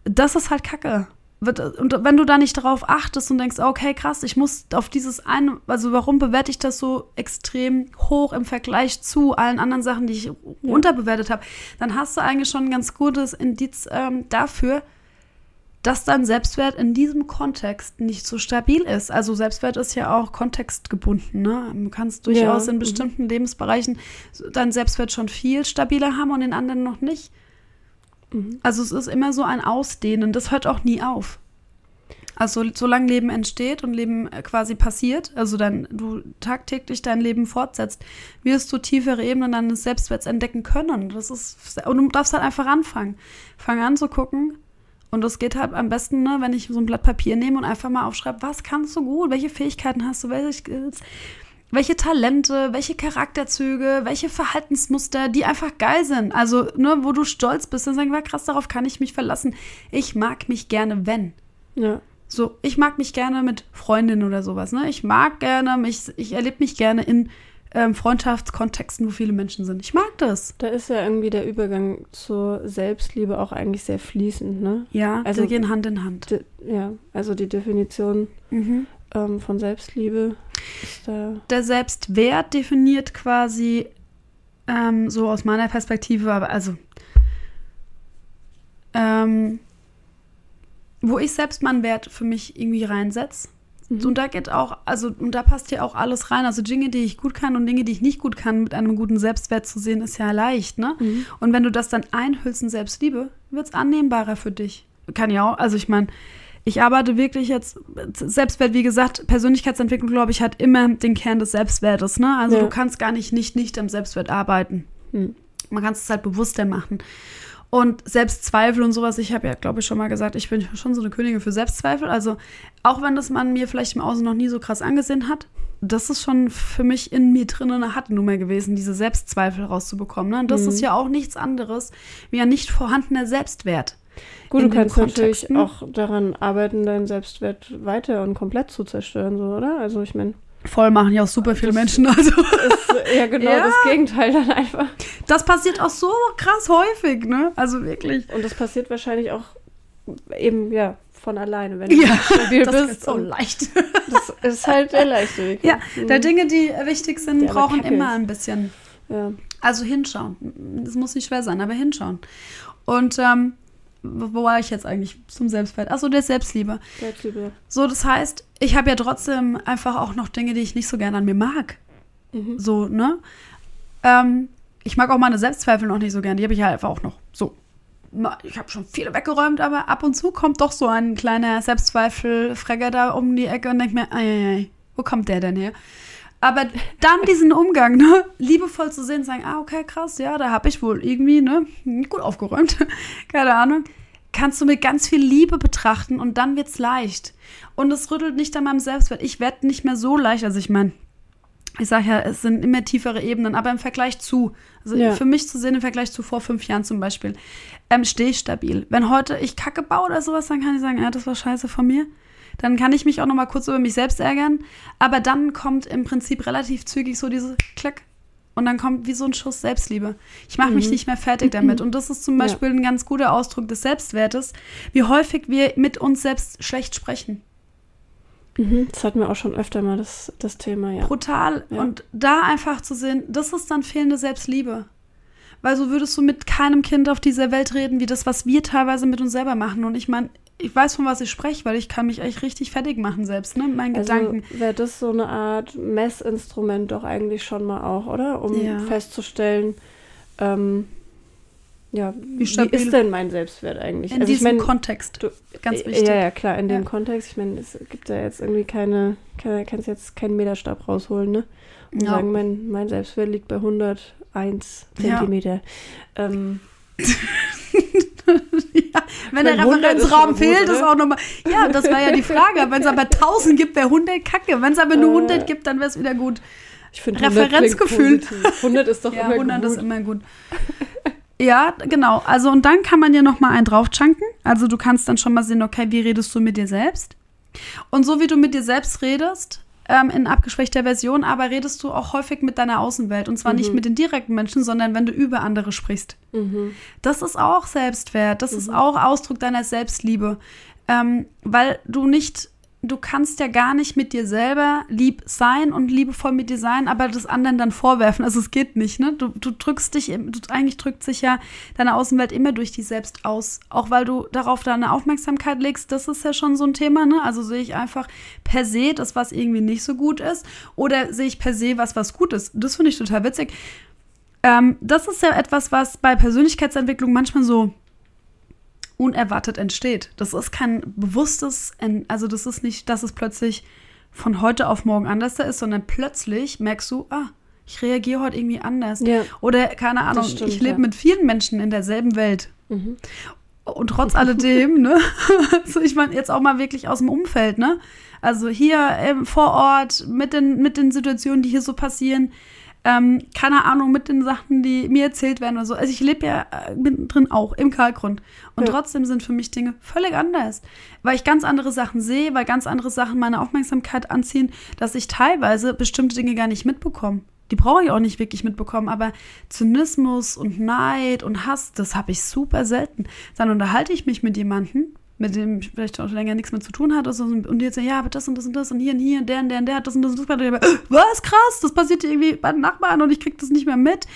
Das ist halt Kacke. Und wenn du da nicht darauf achtest und denkst, okay, krass, ich muss auf dieses eine, also warum bewerte ich das so extrem hoch im Vergleich zu allen anderen Sachen, die ich unterbewertet habe, dann hast du eigentlich schon ein ganz gutes Indiz ähm, dafür, dass dein Selbstwert in diesem Kontext nicht so stabil ist. Also Selbstwert ist ja auch kontextgebunden. Ne? Du kannst durchaus Ja, in mhm. bestimmten Lebensbereichen dein Selbstwert schon viel stabiler haben und in anderen noch nicht. Mhm. Also es ist immer so ein Ausdehnen, das hört auch nie auf. Also solange Leben entsteht und Leben äh, quasi passiert, also dann du tagtäglich dein Leben fortsetzt, wirst du tiefere Ebenen deines Selbstwerts entdecken können. Das ist und du darfst halt einfach anfangen. Fang an zu gucken. Und das geht halt am besten, ne, wenn ich so ein Blatt Papier nehme und einfach mal aufschreibe, was kannst du gut, welche Fähigkeiten hast du, welche Skills, welche Talente, welche Charakterzüge, welche Verhaltensmuster, die einfach geil sind. Also, ne, wo du stolz bist und sagst, "Ja, krass, darauf kann ich mich verlassen. Ich mag mich gerne, wenn. Ja. So, ich mag mich gerne mit Freundinnen oder sowas, ne? Ich mag gerne mich, ich erlebe mich gerne in ähm, Freundschaftskontexten, wo viele Menschen sind. Ich mag das. Da ist ja irgendwie der Übergang zur Selbstliebe auch eigentlich sehr fließend, ne? Ja, Also- die gehen Hand in Hand. De ja, also die Definition Mhm. ähm, von Selbstliebe ist da. Der Selbstwert definiert quasi ähm, so aus meiner Perspektive, aber also ähm, wo ich selbst meinen Wert für mich irgendwie reinsetze. Mhm. Und da geht auch, also, und da passt ja auch alles rein. Also Dinge, die ich gut kann und Dinge, die ich nicht gut kann, mit einem guten Selbstwert zu sehen, ist ja leicht, ne? Mhm. Und wenn du das dann einhüllst in Selbstliebe, wird es annehmbarer für dich. Kann ja auch, also ich meine, ich arbeite wirklich jetzt, Selbstwert, wie gesagt, Persönlichkeitsentwicklung, glaube ich, hat immer den Kern des Selbstwertes, ne? Also Ja. du kannst gar nicht nicht, nicht am Selbstwert arbeiten. Hm. Man kann es halt bewusster machen. Und Selbstzweifel und sowas, ich habe ja, glaube ich, schon mal gesagt, ich bin schon so eine Königin für Selbstzweifel. Also, auch wenn das man mir vielleicht im Außen noch nie so krass angesehen hat, das ist schon für mich in mir drin eine Hattennummer gewesen, diese Selbstzweifel rauszubekommen. Ne? Und das Mhm. ist ja auch nichts anderes wie ein nicht vorhandener Selbstwert. Gut, du kannst natürlich Kontexten. auch daran arbeiten, deinen Selbstwert weiter und komplett zu zerstören, so, oder? Also ich meine, Voll machen ja auch super viele Menschen. Also, ist ja genau Ja. das Gegenteil dann einfach. das passiert auch so krass häufig, ne? Also wirklich. Und das passiert wahrscheinlich auch eben, ja, von alleine, wenn Ja, du stabil Das bist. ist so leicht. das ist halt der leichte Weg. Ja, Mhm. da Dinge, die wichtig sind, Der brauchen immer ein bisschen. Ja. Also hinschauen. Das muss nicht schwer sein, aber hinschauen. Und ähm, wo war ich jetzt eigentlich zum Selbstwert? Achso, der Selbstliebe. Selbstliebe. So, das heißt, ich habe ja trotzdem einfach auch noch Dinge, die ich nicht so gerne an mir mag. Mhm. So, ne? Ähm, ich mag auch meine Selbstzweifel noch nicht so gern. Die habe ich halt einfach auch noch. So. Ich habe schon viele weggeräumt, aber ab und zu kommt doch so ein kleiner Selbstzweifel-Fregger da um die Ecke und denkt mir, ei, ei, ei, wo kommt der denn her? Aber dann diesen Umgang, ne, liebevoll zu sehen, sagen, ah, okay, krass, ja, da habe ich wohl irgendwie, ne, gut aufgeräumt, keine Ahnung, kannst du mit ganz viel Liebe betrachten und dann wird's leicht. Und es rüttelt nicht an meinem Selbstwert. Ich werde nicht mehr so leicht, also ich meine, ich sage ja, es sind immer tiefere Ebenen, aber im Vergleich zu, also Ja. für mich zu sehen, im Vergleich zu vor fünf Jahren zum Beispiel, ähm, stehe ich stabil. Wenn heute ich Kacke baue oder sowas, dann kann ich sagen, ja, das war scheiße von mir. Dann kann ich mich auch noch mal kurz über mich selbst ärgern. Aber dann kommt im Prinzip relativ zügig so diese Klick. Und dann kommt wie so ein Schuss Selbstliebe. Ich mache mich Mhm. nicht mehr fertig damit. Und das ist zum Ja. Beispiel ein ganz guter Ausdruck des Selbstwertes, wie häufig wir mit uns selbst schlecht sprechen. Mhm. Das hatten wir auch schon öfter mal, das, das Thema, ja. Brutal. Ja. Und da einfach zu sehen, das ist dann fehlende Selbstliebe. Weil so würdest du mit keinem Kind auf dieser Welt reden, wie das, was wir teilweise mit uns selber machen. Und ich meine, ich weiß, von was ich spreche, weil ich kann mich echt richtig fertig machen selbst, ne? Mit meinen Also Gedanken. wäre das so eine Art Messinstrument doch eigentlich schon mal auch, oder? Um Ja. festzustellen, ähm, ja, wie, stabil- ist denn mein Selbstwert eigentlich? In also ich diesem mein, Kontext. du- Ganz wichtig. Ja, ja, klar, in dem Ja. Kontext. Ich meine, es gibt ja jetzt irgendwie keine, keine kannst jetzt keinen Meterstab rausholen, ne? Und Ja. sagen, mein, mein Selbstwert liegt bei 101 Ja. Zentimeter. Ähm, ja, wenn der meine, 100 ist Referenzraum schon gut, fehlt, ist oder? auch nochmal. Ja, das war ja die Frage. Wenn es aber 1000 gibt, wäre 100 kacke. Wenn es aber nur Äh. 100 gibt, dann wäre es wieder gut. ich finde Referenzgefühl. 100 ist doch Ja, immer 100 gut. ist immer gut. Ja, genau. Also und dann kann man ja noch mal einen draufchunken. Also du kannst dann schon mal sehen, okay, wie redest du mit dir selbst? Und so wie du mit dir selbst redest, ähm, in abgeschwächter Version, aber redest du auch häufig mit deiner Außenwelt. Und zwar nicht mit den direkten Menschen, sondern wenn du über andere sprichst. Mhm. Das ist auch Selbstwert. Das ist auch Ausdruck deiner Selbstliebe. Ähm, weil du nicht, du kannst ja gar nicht mit dir selber lieb sein und liebevoll mit dir sein, aber das anderen dann vorwerfen. Also es geht nicht, ne? Du, du drückst dich, du, eigentlich drückt sich ja deine Außenwelt immer durch dich selbst aus. Auch weil du darauf deine Aufmerksamkeit legst, das ist ja schon so ein Thema, ne? Also sehe ich einfach per se das, was irgendwie nicht so gut ist, oder sehe ich per se was, was gut ist. Das finde ich total witzig. Ähm, das ist ja etwas, was bei Persönlichkeitsentwicklung manchmal so unerwartet entsteht. Das ist kein bewusstes, also das ist nicht, dass es plötzlich von heute auf morgen anders da ist, sondern plötzlich merkst du, ah, ich reagiere heute irgendwie anders. Ja. Oder keine Ahnung, stimmt, ich lebe ja. mit vielen Menschen in derselben Welt. Mhm. Und trotz alledem, ne, also ich meine jetzt auch mal wirklich aus dem Umfeld, ne, also hier ähm, vor Ort mit den, mit den Situationen, die hier so passieren, ähm, keine Ahnung, mit den Sachen, die mir erzählt werden oder so. Also ich lebe ja äh, mittendrin auch im Kalkgrund. Und Ja. trotzdem sind für mich Dinge völlig anders. Weil ich ganz andere Sachen sehe, weil ganz andere Sachen meine Aufmerksamkeit anziehen, dass ich teilweise bestimmte Dinge gar nicht mitbekomme. Die brauche ich auch nicht wirklich mitbekommen, aber Zynismus und Neid und Hass, das habe ich super selten. Dann unterhalte ich mich mit jemandem, mit dem ich vielleicht auch länger nichts mehr zu tun hat oder so, und die jetzt sagen, ja, aber das und das und das und hier und hier und der und der und der hat das und das und das gemacht. Und ich habe, was krass, das passiert irgendwie bei den Nachbarn und ich kriege das nicht mehr mit.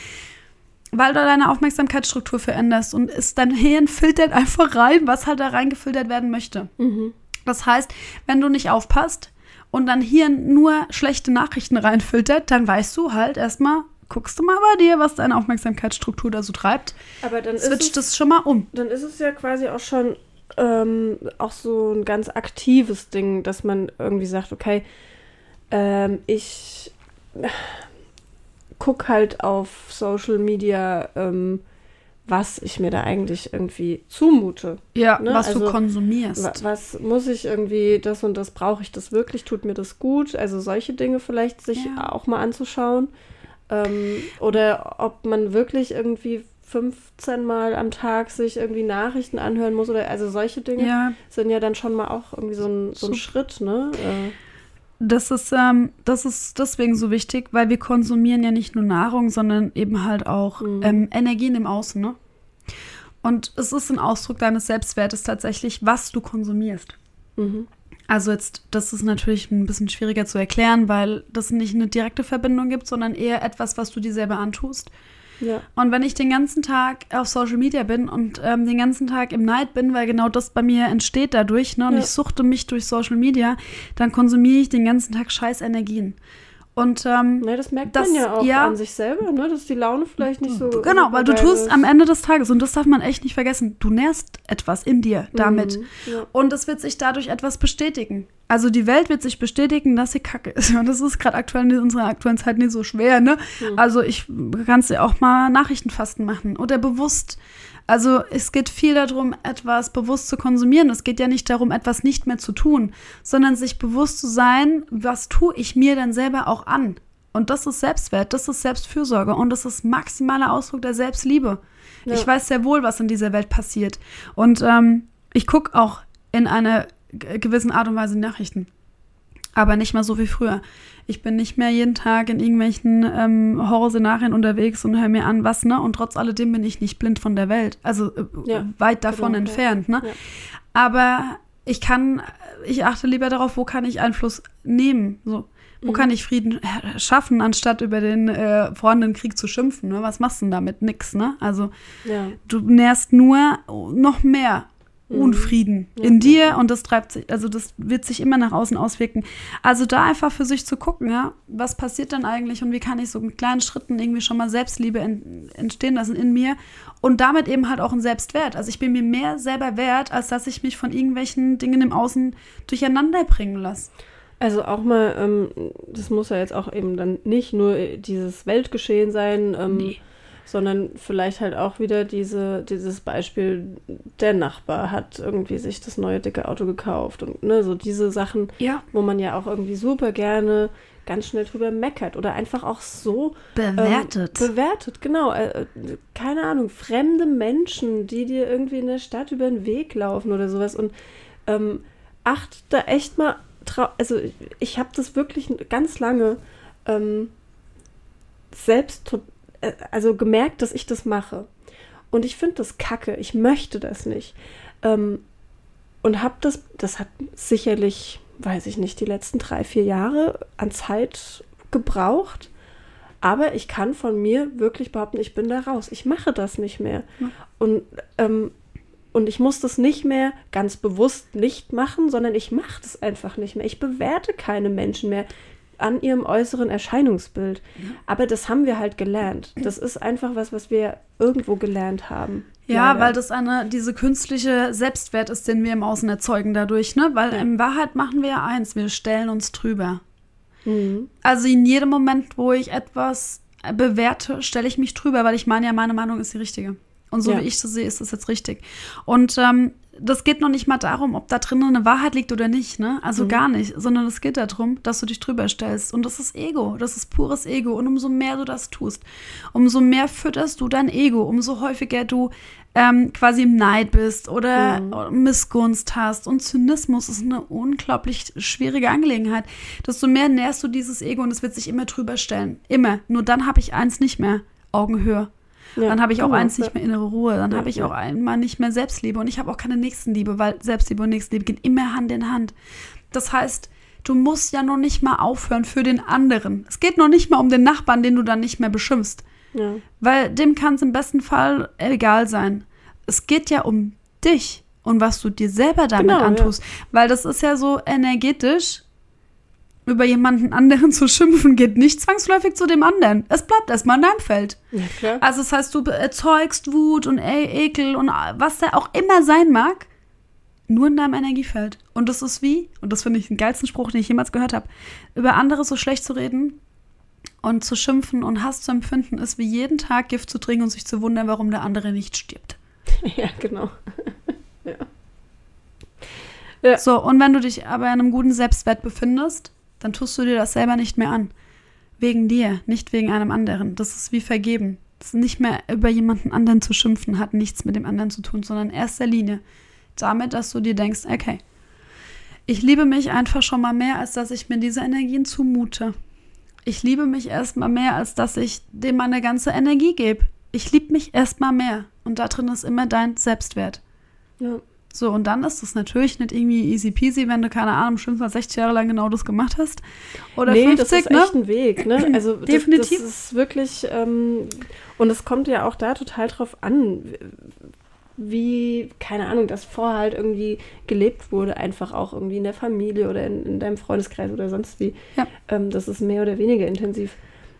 Weil du deine Aufmerksamkeitsstruktur veränderst und es dein Hirn filtert einfach rein, was halt da reingefiltert werden möchte. Mhm. Das heißt, wenn du nicht aufpasst und dann hier nur schlechte Nachrichten reinfiltert, dann weißt du halt erstmal, guckst du mal bei dir, was deine Aufmerksamkeitsstruktur da so treibt. Aber dann ist, Switcht es, das schon mal um. dann ist es ja quasi auch schon ähm, auch so ein ganz aktives Ding, dass man irgendwie sagt, okay, ähm, ich guck halt auf Social Media ähm, was ich mir da eigentlich irgendwie zumute. Ja, Ne, was du also, konsumierst. Wa- Was muss ich irgendwie, das und das brauche ich das wirklich, tut mir das gut? Also solche Dinge vielleicht sich Ja. auch mal anzuschauen. Ähm, oder ob man wirklich irgendwie 15 Mal am Tag sich irgendwie Nachrichten anhören muss oder also solche Dinge ja, sind ja dann schon mal auch irgendwie so ein, so ein. Schritt, ne? Äh, das ist, ähm, das ist deswegen so wichtig, weil wir konsumieren ja nicht nur Nahrung, sondern eben halt auch Mhm. ähm, Energien im Außen, ne? Und es ist ein Ausdruck deines Selbstwertes tatsächlich, was du konsumierst. mhm. Also jetzt, das ist natürlich ein bisschen schwieriger zu erklären, weil das nicht eine direkte Verbindung gibt, sondern eher etwas, was du dir selber antust. Ja. Und wenn ich den ganzen Tag auf Social Media bin und ähm, den ganzen Tag im Neid bin, weil genau das bei mir entsteht dadurch, ne, und Ja. ich suchte mich durch Social Media, dann konsumiere ich den ganzen Tag scheiß Energien. Und ähm, Ne, das merkt Das- man ja auch ja. an sich selber, ne? Dass die Laune vielleicht nicht so. genau, weil du tust ist. am Ende des Tages, und das darf man echt nicht vergessen, du nährst etwas in dir damit. Mhm, ja. Und es wird sich dadurch etwas bestätigen. Also die Welt wird sich bestätigen, dass sie kacke ist. Und das ist gerade aktuell in unserer aktuellen Zeit nicht so schwer, ne? Mhm. Also ich kannst ja auch mal Nachrichtenfasten machen oder bewusst. Also es geht viel darum, etwas bewusst zu konsumieren. Es geht ja nicht darum, etwas nicht mehr zu tun, sondern sich bewusst zu sein, was tue ich mir denn selber auch an. Und das ist Selbstwert, das ist Selbstfürsorge und das ist maximaler Ausdruck der Selbstliebe. Ja. Ich weiß sehr wohl, was in dieser Welt passiert. Und ähm, ich gucke auch in einer gewissen Art und Weise Nachrichten. Aber nicht mehr so wie früher. Ich bin nicht mehr jeden Tag in irgendwelchen ähm, Horrorszenarien unterwegs und höre mir an, was, ne? Und trotz alledem bin ich nicht blind von der Welt. Also äh, Ja, weit davon genau, ja. entfernt, ne? Ja. Aber ich kann, ich achte lieber darauf, wo kann ich Einfluss nehmen, so. Wo Mhm. kann ich Frieden schaffen, anstatt über den äh, vorhandenen Krieg zu schimpfen? Ne? Was machst du denn damit? Nix, ne? Also ja. du nährst nur noch mehr Unfrieden Mhm. Ja. in dir und das treibt sich, also das wird sich immer nach außen auswirken. Also da einfach für sich zu gucken, ja, was passiert dann eigentlich und wie kann ich so mit kleinen Schritten irgendwie schon mal Selbstliebe en entstehen lassen in mir und damit eben halt auch ein Selbstwert. Also ich bin mir mehr selber wert, als dass ich mich von irgendwelchen Dingen im Außen durcheinander bringen lasse. Also auch mal, ähm, das muss ja jetzt auch eben dann nicht nur dieses Weltgeschehen sein, ähm, Nee. Sondern vielleicht halt auch wieder diese, dieses Beispiel, der Nachbar hat irgendwie sich das neue dicke Auto gekauft und ne, so diese Sachen, Ja. wo man ja auch irgendwie super gerne ganz schnell drüber meckert oder einfach auch so Bewertet. Ähm, bewertet, genau. Äh, äh, keine Ahnung, fremde Menschen, die dir irgendwie in der Stadt über den Weg laufen oder sowas. Und ähm, acht da echt mal trau Also ich, ich habe das wirklich ganz lange ähm, selbst also gemerkt, dass ich das mache. Und ich finde das kacke. Ich möchte das nicht. Ähm, und habe das, das hat sicherlich, weiß ich nicht, die letzten drei, vier Jahre an Zeit gebraucht. Aber ich kann von mir wirklich behaupten, ich bin da raus. Ich mache das nicht mehr. Ja. Und, ähm, und ich muss das nicht mehr ganz bewusst nicht machen, sondern ich mache das einfach nicht mehr. Ich bewerte keine Menschen mehr an ihrem äußeren Erscheinungsbild. Aber das haben wir halt gelernt. Das ist einfach was, was wir irgendwo gelernt haben. Ja, Leider. weil das eine, diese künstliche Selbstwert ist, den wir im Außen erzeugen dadurch, ne? Weil Ja. in Wahrheit machen wir ja eins, wir stellen uns drüber. Mhm. Also in jedem Moment, wo ich etwas bewerte, stelle ich mich drüber, weil ich meine ja, meine Meinung ist die richtige. Und so Ja. wie ich das sehe, ist das jetzt richtig. Und ähm, das geht noch nicht mal darum, ob da drinnen eine Wahrheit liegt oder nicht, ne? Also Mhm. gar nicht, sondern es geht darum, dass du dich drüber stellst. Und das ist Ego, das ist pures Ego. Und umso mehr du das tust, umso mehr fütterst du dein Ego, umso häufiger du ähm, quasi im Neid bist oder Mhm. Missgunst hast. Und Zynismus ist eine unglaublich schwierige Angelegenheit. Desto mehr nährst du dieses Ego und es wird sich immer drüber stellen. Immer. Nur dann habe ich eins nicht mehr. Augenhöhe. Ja, Dann habe ich auch genau, eins nicht mehr innere Ruhe. Dann Ja, habe ich ja. auch einmal nicht mehr Selbstliebe. Und ich habe auch keine Nächstenliebe, weil Selbstliebe und Nächstenliebe gehen immer Hand in Hand. Das heißt, du musst ja noch nicht mal aufhören für den anderen. Es geht noch nicht mal um den Nachbarn, den du dann nicht mehr beschimpfst. Weil dem kann es im besten Fall egal sein. Es geht ja um dich und was du dir selber damit Genau, antust. Weil das ist ja so energetisch, über jemanden anderen zu schimpfen, geht nicht zwangsläufig zu dem anderen. Es bleibt erstmal in deinem Feld. ja. Also das heißt, du erzeugst Wut und E- Ekel und was da auch immer sein mag, nur in deinem Energiefeld. Und das ist wie, und das finde ich den geilsten Spruch, den ich jemals gehört habe, über andere so schlecht zu reden und zu schimpfen und Hass zu empfinden, ist wie jeden Tag Gift zu trinken und sich zu wundern, warum der andere nicht stirbt. Ja, genau. ja. Ja. So, und wenn du dich aber in einem guten Selbstwert befindest, dann tust du dir das selber nicht mehr an. Wegen dir, nicht wegen einem anderen. Das ist wie vergeben. Das ist nicht mehr über jemanden anderen zu schimpfen, hat nichts mit dem anderen zu tun, sondern in erster Linie damit, dass du dir denkst, okay, ich liebe mich einfach schon mal mehr, als dass ich mir diese Energien zumute. Ich liebe mich erstmal mehr, als dass ich dem meine ganze Energie gebe. Ich liebe mich erstmal mehr. Und da drin ist immer dein Selbstwert. Ja. So, und dann ist es natürlich nicht irgendwie easy peasy, wenn du, keine Ahnung, schon mal 60 Jahre lang genau das gemacht hast. Oder nee, 50, das ist ne? echt ein Weg, ne? Also Definitiv. Das, das ist wirklich, ähm, und es kommt ja auch da total drauf an, wie, keine Ahnung, das vorher halt irgendwie gelebt wurde, einfach auch irgendwie in der Familie oder in, in deinem Freundeskreis oder sonst wie. Ja. Ähm, das ist mehr oder weniger intensiv.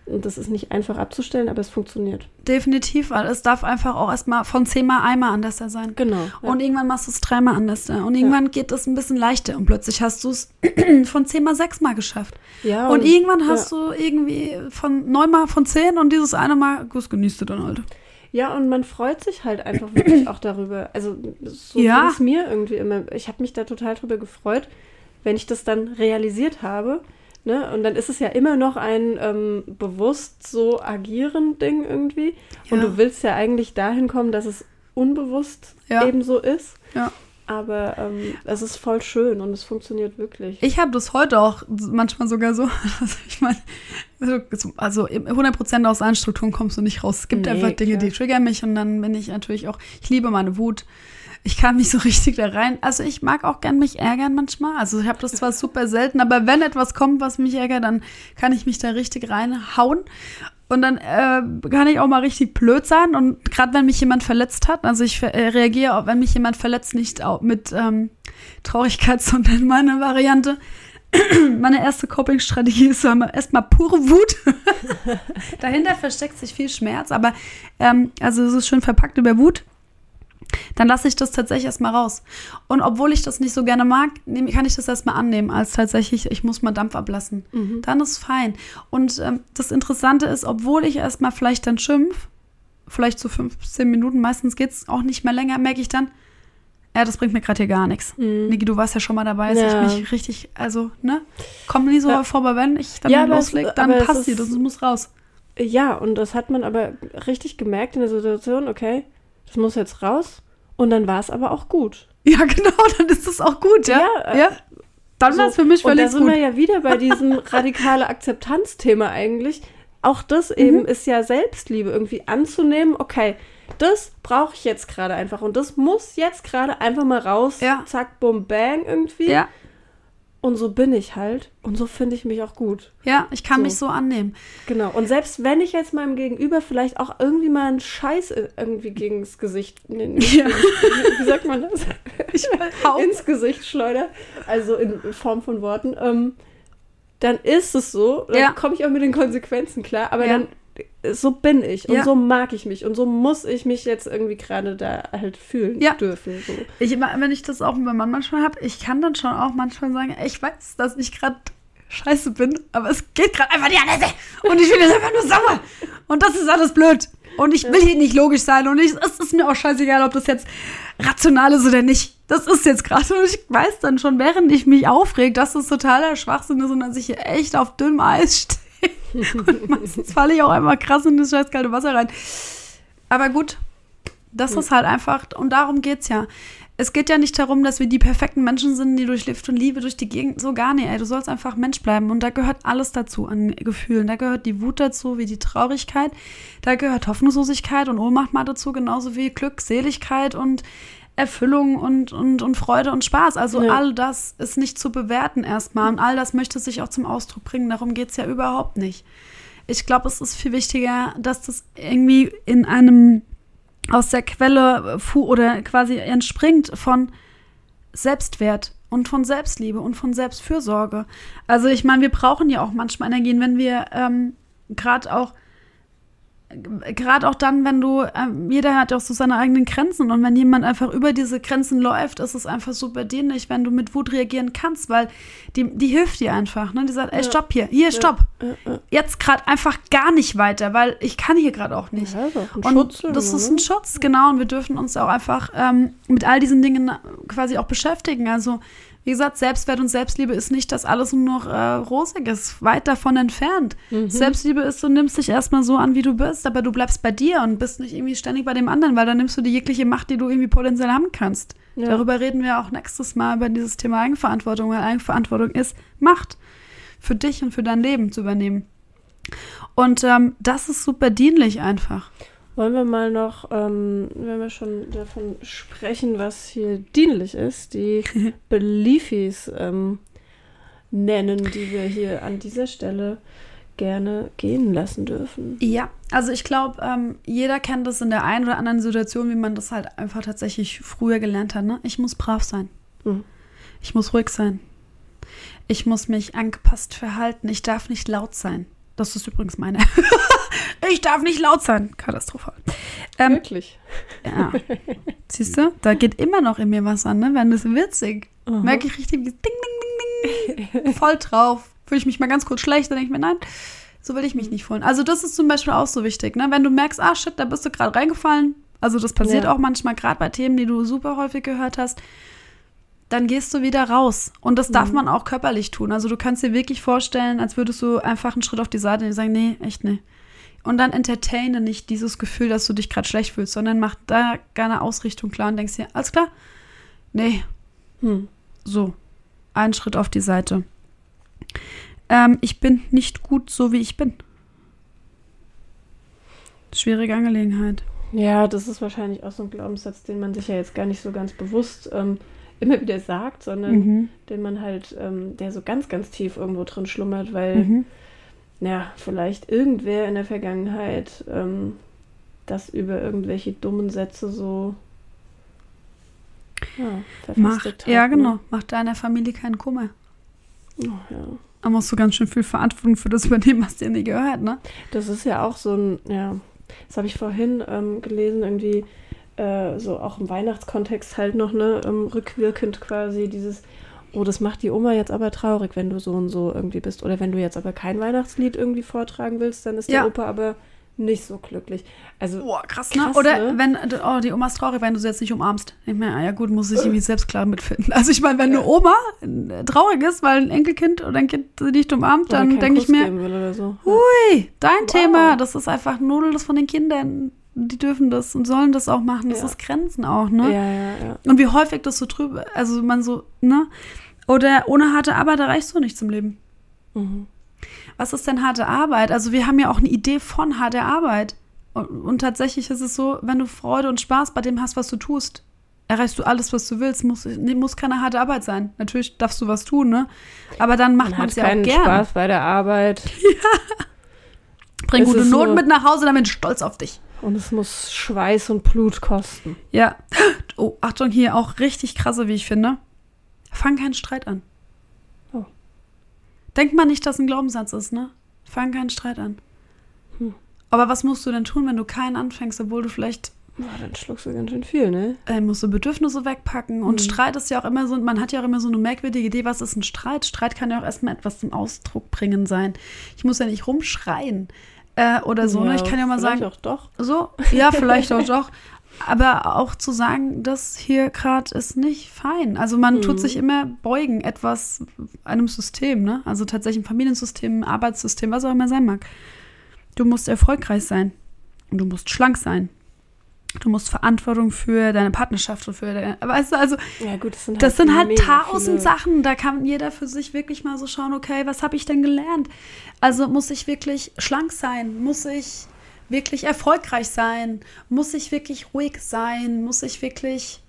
Und das ist nicht einfach abzustellen, aber es funktioniert. Definitiv, weil es darf einfach auch erstmal von zehnmal einmal anders sein. Genau. Ja. Und irgendwann machst du es dreimal anders. Und irgendwann geht es ein bisschen leichter und plötzlich hast du es von zehnmal sechsmal geschafft. ja, Und irgendwann hast du irgendwie von neunmal von zehn und dieses eine Mal, das genießt du dann halt. Ja, und man freut sich halt einfach wirklich auch darüber. Also so Ja. ging es mir irgendwie immer. Ich habe mich da total drüber gefreut, wenn ich das dann realisiert habe. Ne? Und dann ist es ja immer noch ein ähm, bewusst so agieren Ding irgendwie. Und Ja. du willst ja eigentlich dahin kommen, dass es unbewusst Ja. eben so ist. Ja. Aber ähm, es ist voll schön und es funktioniert wirklich. Ich habe das heute auch manchmal sogar so. Also ich meine, also 100% aus allen Strukturen kommst du nicht raus. Es gibt Nee, einfach Dinge, klar. die triggern mich und dann bin ich natürlich auch, ich liebe meine Wut. Ich kann mich so richtig da rein. Also ich mag auch gern mich ärgern manchmal. Also ich habe das zwar super selten, aber wenn etwas kommt, was mich ärgert, dann kann ich mich da richtig reinhauen. Und dann äh, kann ich auch mal richtig blöd sein. Und gerade wenn mich jemand verletzt hat, also ich äh, reagiere, auch, wenn mich jemand verletzt, nicht auch mit ähm, Traurigkeit, sondern meine Variante. Meine erste Coping-Strategie ist erstmal pure Wut. Dahinter versteckt sich viel Schmerz, aber ähm, also es ist schön verpackt über Wut. Dann lasse ich das tatsächlich erstmal raus. Und obwohl ich das nicht so gerne mag, kann ich das erstmal annehmen, als tatsächlich, ich muss mal Dampf ablassen. Dann ist fein. Und ähm, das Interessante ist, obwohl ich erstmal vielleicht dann schimpf, vielleicht so 15 Minuten, meistens geht es auch nicht mehr länger, merke ich dann, ja, das bringt mir gerade hier gar nichts. Niki, du warst ja schon mal dabei, als Ja. ich mich richtig, also, ne? Kommt nie so Ja. vor, aber wenn ich dann Ja, loslege, dann passt ist- das muss raus. Ja, und das hat man aber richtig gemerkt in der Situation, okay, das muss jetzt raus. Und dann war es aber auch gut. Ja, genau, dann ist das auch gut, ja? Ja, äh, ja. Dann war es für mich und völlig da sind gut. wir ja wieder bei diesem radikale Akzeptanzthema eigentlich. Auch das Mhm. eben ist ja Selbstliebe, irgendwie anzunehmen, okay, das brauche ich jetzt gerade einfach und das muss jetzt gerade einfach mal raus. Ja. Zack, bum, bang irgendwie. ja, Und so bin ich halt. Und so finde ich mich auch gut. ja, ich kann So. mich so annehmen. Genau. Und selbst wenn ich jetzt meinem Gegenüber vielleicht auch irgendwie mal einen Scheiß irgendwie gegen das Gesicht, nee, nicht Ja. wie sagt man das? Ich ins Gesicht schleudere, also in Form von Worten, ähm, dann ist es so, dann Ja. komme ich auch mit den Konsequenzen klar, aber Ja. dann so bin ich und Ja. so mag ich mich und so muss ich mich jetzt irgendwie gerade da halt fühlen Ja. dürfen. So. Ich wenn ich das auch mit meinem Mann manchmal habe, ich kann dann schon auch manchmal sagen, ich weiß, dass ich gerade scheiße bin, aber es geht gerade einfach nicht anders. Und ich bin jetzt einfach nur sauer. Und das ist alles blöd. Und ich will hier nicht logisch sein. Und ich, es ist mir auch scheißegal, ob das jetzt rational ist oder nicht. Das ist jetzt gerade. Und ich weiß dann schon, während ich mich aufreg, dass das totaler Schwachsinn ist und dass ich hier echt auf dünnem Eis stehe. Und meistens falle ich auch einmal krass in das scheiß kalte Wasser rein. Aber gut, das ist halt einfach, und darum geht's ja. Es geht ja nicht darum, dass wir die perfekten Menschen sind, die durch Lift und Liebe durch die Gegend, so gar nicht, ey. Du sollst einfach Mensch bleiben. Und da gehört alles dazu an Gefühlen. Da gehört die Wut dazu, wie die Traurigkeit. Da gehört Hoffnungslosigkeit und Ohnmacht mal dazu, genauso wie Glück, Seligkeit und Erfüllung und, und, und Freude und Spaß. Also Ja. all das ist nicht zu bewerten erstmal. Und all das möchte sich auch zum Ausdruck bringen. Darum geht's ja überhaupt nicht. Ich glaube, es ist viel wichtiger, dass das irgendwie in einem aus der Quelle fu oder quasi entspringt von Selbstwert und von Selbstliebe und von Selbstfürsorge. Also ich meine, wir brauchen ja auch manchmal Energien, wenn wir ähm, gerade auch gerade auch dann, wenn du, ähm, jeder hat ja auch so seine eigenen Grenzen und wenn jemand einfach über diese Grenzen läuft, ist es einfach super dienlich, wenn du mit Wut reagieren kannst, weil die, die hilft dir einfach, ne? Die sagt, ey, stopp hier, hier, stopp. Jetzt gerade einfach gar nicht weiter, weil ich kann hier gerade auch nicht. Ja, ist auch ein Und Schutz das ist ne? ein Schutz, genau. Und wir dürfen uns auch einfach ähm, mit all diesen Dingen quasi auch beschäftigen. Also, wie gesagt, Selbstwert und Selbstliebe ist nicht, dass alles nur noch äh, rosig ist. Weit davon entfernt. Mhm. Selbstliebe ist, du nimmst dich erstmal so an, wie du bist, aber du bleibst bei dir und bist nicht irgendwie ständig bei dem anderen, weil dann nimmst du die jegliche Macht, die du irgendwie potenziell haben kannst. Ja. Darüber reden wir auch nächstes Mal über dieses Thema Eigenverantwortung, weil Eigenverantwortung ist Macht für dich und für dein Leben zu übernehmen. Und ähm, das ist super dienlich einfach. Wollen wir mal noch, ähm, wenn wir schon davon sprechen, was hier dienlich ist, die Beliefis ähm, nennen, die wir hier an dieser Stelle gerne gehen lassen dürfen. Ja, also ich glaube, ähm, jeder kennt das in der einen oder anderen Situation, wie man das halt einfach tatsächlich früher gelernt hat. Ne? Ich muss brav sein. Mhm. Ich muss ruhig sein. Ich muss mich angepasst verhalten. Ich darf nicht laut sein. Das ist übrigens meine. ich darf nicht laut sein. Katastrophal. Ähm, Wirklich. ja. Siehst du, da geht immer noch in mir was an, ne? Wenn das witzig. Aha. Merke ich richtig, wie ding, ding, ding, ding. Voll drauf. Fühle ich mich mal ganz kurz schlecht, dann denke ich mir, nein, so will ich mich nicht fühlen. Also, das ist zum Beispiel auch so wichtig, ne? Wenn du merkst, ah shit, da bist du gerade reingefallen. Also, das passiert Ja. auch manchmal gerade bei Themen, die du super häufig gehört hast. Dann gehst du wieder raus. Und das darf man auch körperlich tun. Also, du kannst dir wirklich vorstellen, als würdest du einfach einen Schritt auf die Seite und sagen, nee, echt nee. Und dann entertaine nicht dieses Gefühl, dass du dich gerade schlecht fühlst, sondern mach da gerne Ausrichtung klar und denkst dir, alles klar? Nee, Hm. so, einen Schritt auf die Seite. Ähm, ich bin nicht gut so, wie ich bin. Schwierige Angelegenheit. Ja, das ist wahrscheinlich auch so ein Glaubenssatz, den man sich ja jetzt gar nicht so ganz bewusst ähm, immer wieder sagt, sondern Mhm. den man halt, ähm, der so ganz, ganz tief irgendwo drin schlummert, weil, Mhm. ja, vielleicht irgendwer in der Vergangenheit ähm, das über irgendwelche dummen Sätze so ja, Macht, verfestigt ja, hat, genau. Ne? Macht deiner Familie keinen Kummer. Oh, ja. Da musst du ganz schön viel Verantwortung für das übernehmen, was dir nie gehört, ne? Das ist ja auch so ein, ja, das habe ich vorhin ähm, gelesen, irgendwie äh, so auch im Weihnachtskontext halt noch, ne, ähm, rückwirkend quasi dieses, oh, das macht die Oma jetzt aber traurig, wenn du so und so irgendwie bist. Oder wenn du jetzt aber kein Weihnachtslied irgendwie vortragen willst, dann ist Ja. der Opa aber nicht so glücklich. Also, Boah, krass, ne? Krass, Oder ne? wenn, oh, die Oma ist traurig, wenn du sie jetzt nicht umarmst. Ich meine, ah, ja gut, muss ich irgendwie selbst klar mitfinden. Also ich meine, wenn eine Oma äh, traurig ist, weil ein Enkelkind oder ein Kind sie nicht umarmt, oder dann denke ich mir, oder so. Hui, dein Wow. Thema, das ist einfach Nudel das von den Kindern. Die dürfen das und sollen das auch machen. Das Ja. ist Grenzen auch, ne? Ja, ja, ja. Und wie häufig das so drüber, also man so, ne? Oder ohne harte Arbeit erreichst du nichts im Leben. Mhm. Was ist denn harte Arbeit? Also wir haben ja auch eine Idee von harter Arbeit. Und, und tatsächlich ist es so, wenn du Freude und Spaß bei dem hast, was du tust, erreichst du alles, was du willst. Muss, nee, muss keine harte Arbeit sein. Natürlich darfst du was tun, ne? Aber dann macht Man es ja auch gern. Spaß bei der Arbeit Bring Es gute Noten nur- mit nach Hause, dann bin ich stolz auf dich. Und es muss Schweiß und Blut kosten. Ja. Oh, Achtung, hier auch richtig krasse, wie ich finde. Fang keinen Streit an. Oh. Denkt man nicht, dass ein Glaubenssatz ist, ne? Fang keinen Streit an. Hm. Aber was musst du denn tun, wenn du keinen anfängst, obwohl du vielleicht Boah, dann schluckst du ganz schön viel, ne? äh, musst du Bedürfnisse wegpacken und Mhm. Streit ist ja auch immer so, man hat ja auch immer so eine merkwürdige Idee, was ist ein Streit? Streit kann ja auch erstmal etwas zum Ausdruck bringen sein. Ich muss ja nicht rumschreien äh, oder so, ne? Ich kann ja mal vielleicht sagen, auch doch. so, ja, vielleicht auch doch. Aber auch zu sagen, das hier gerade ist nicht fein. Also man Mhm. tut sich immer beugen, etwas einem System, ne? Also tatsächlich ein Familiensystem, ein Arbeitssystem, was auch immer sein mag. Du musst erfolgreich sein. Und du musst schlank sein. Du musst Verantwortung für deine Partnerschaft und für deine. Weißt du, also Ja, gut, das sind das sind halt tausend viele- Sachen. Da kann jeder für sich wirklich mal so schauen, okay, was habe ich denn gelernt? Also muss ich wirklich schlank sein? Muss ich wirklich erfolgreich sein? Muss ich wirklich ruhig sein? Muss ich wirklich,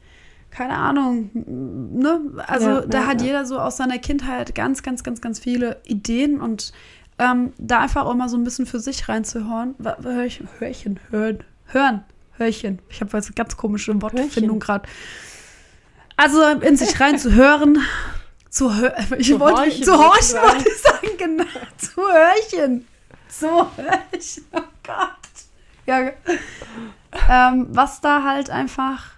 keine Ahnung, ne? Also Ja, da ja, hat ja. jeder so aus seiner Kindheit ganz, ganz, ganz, ganz viele Ideen und ähm, da einfach auch mal so ein bisschen für sich reinzuhören. Hören, hören, Hörchen. Ich habe jetzt eine ganz komische Wortfindung gerade. Also in sich reinzuhören, zu hören. Ich Zu wollte horchen, zu horchen, wollte ich sagen, genau. Zu Hörchen. Zu Hörchen. Oh Gott. Ja. Ähm, was da halt einfach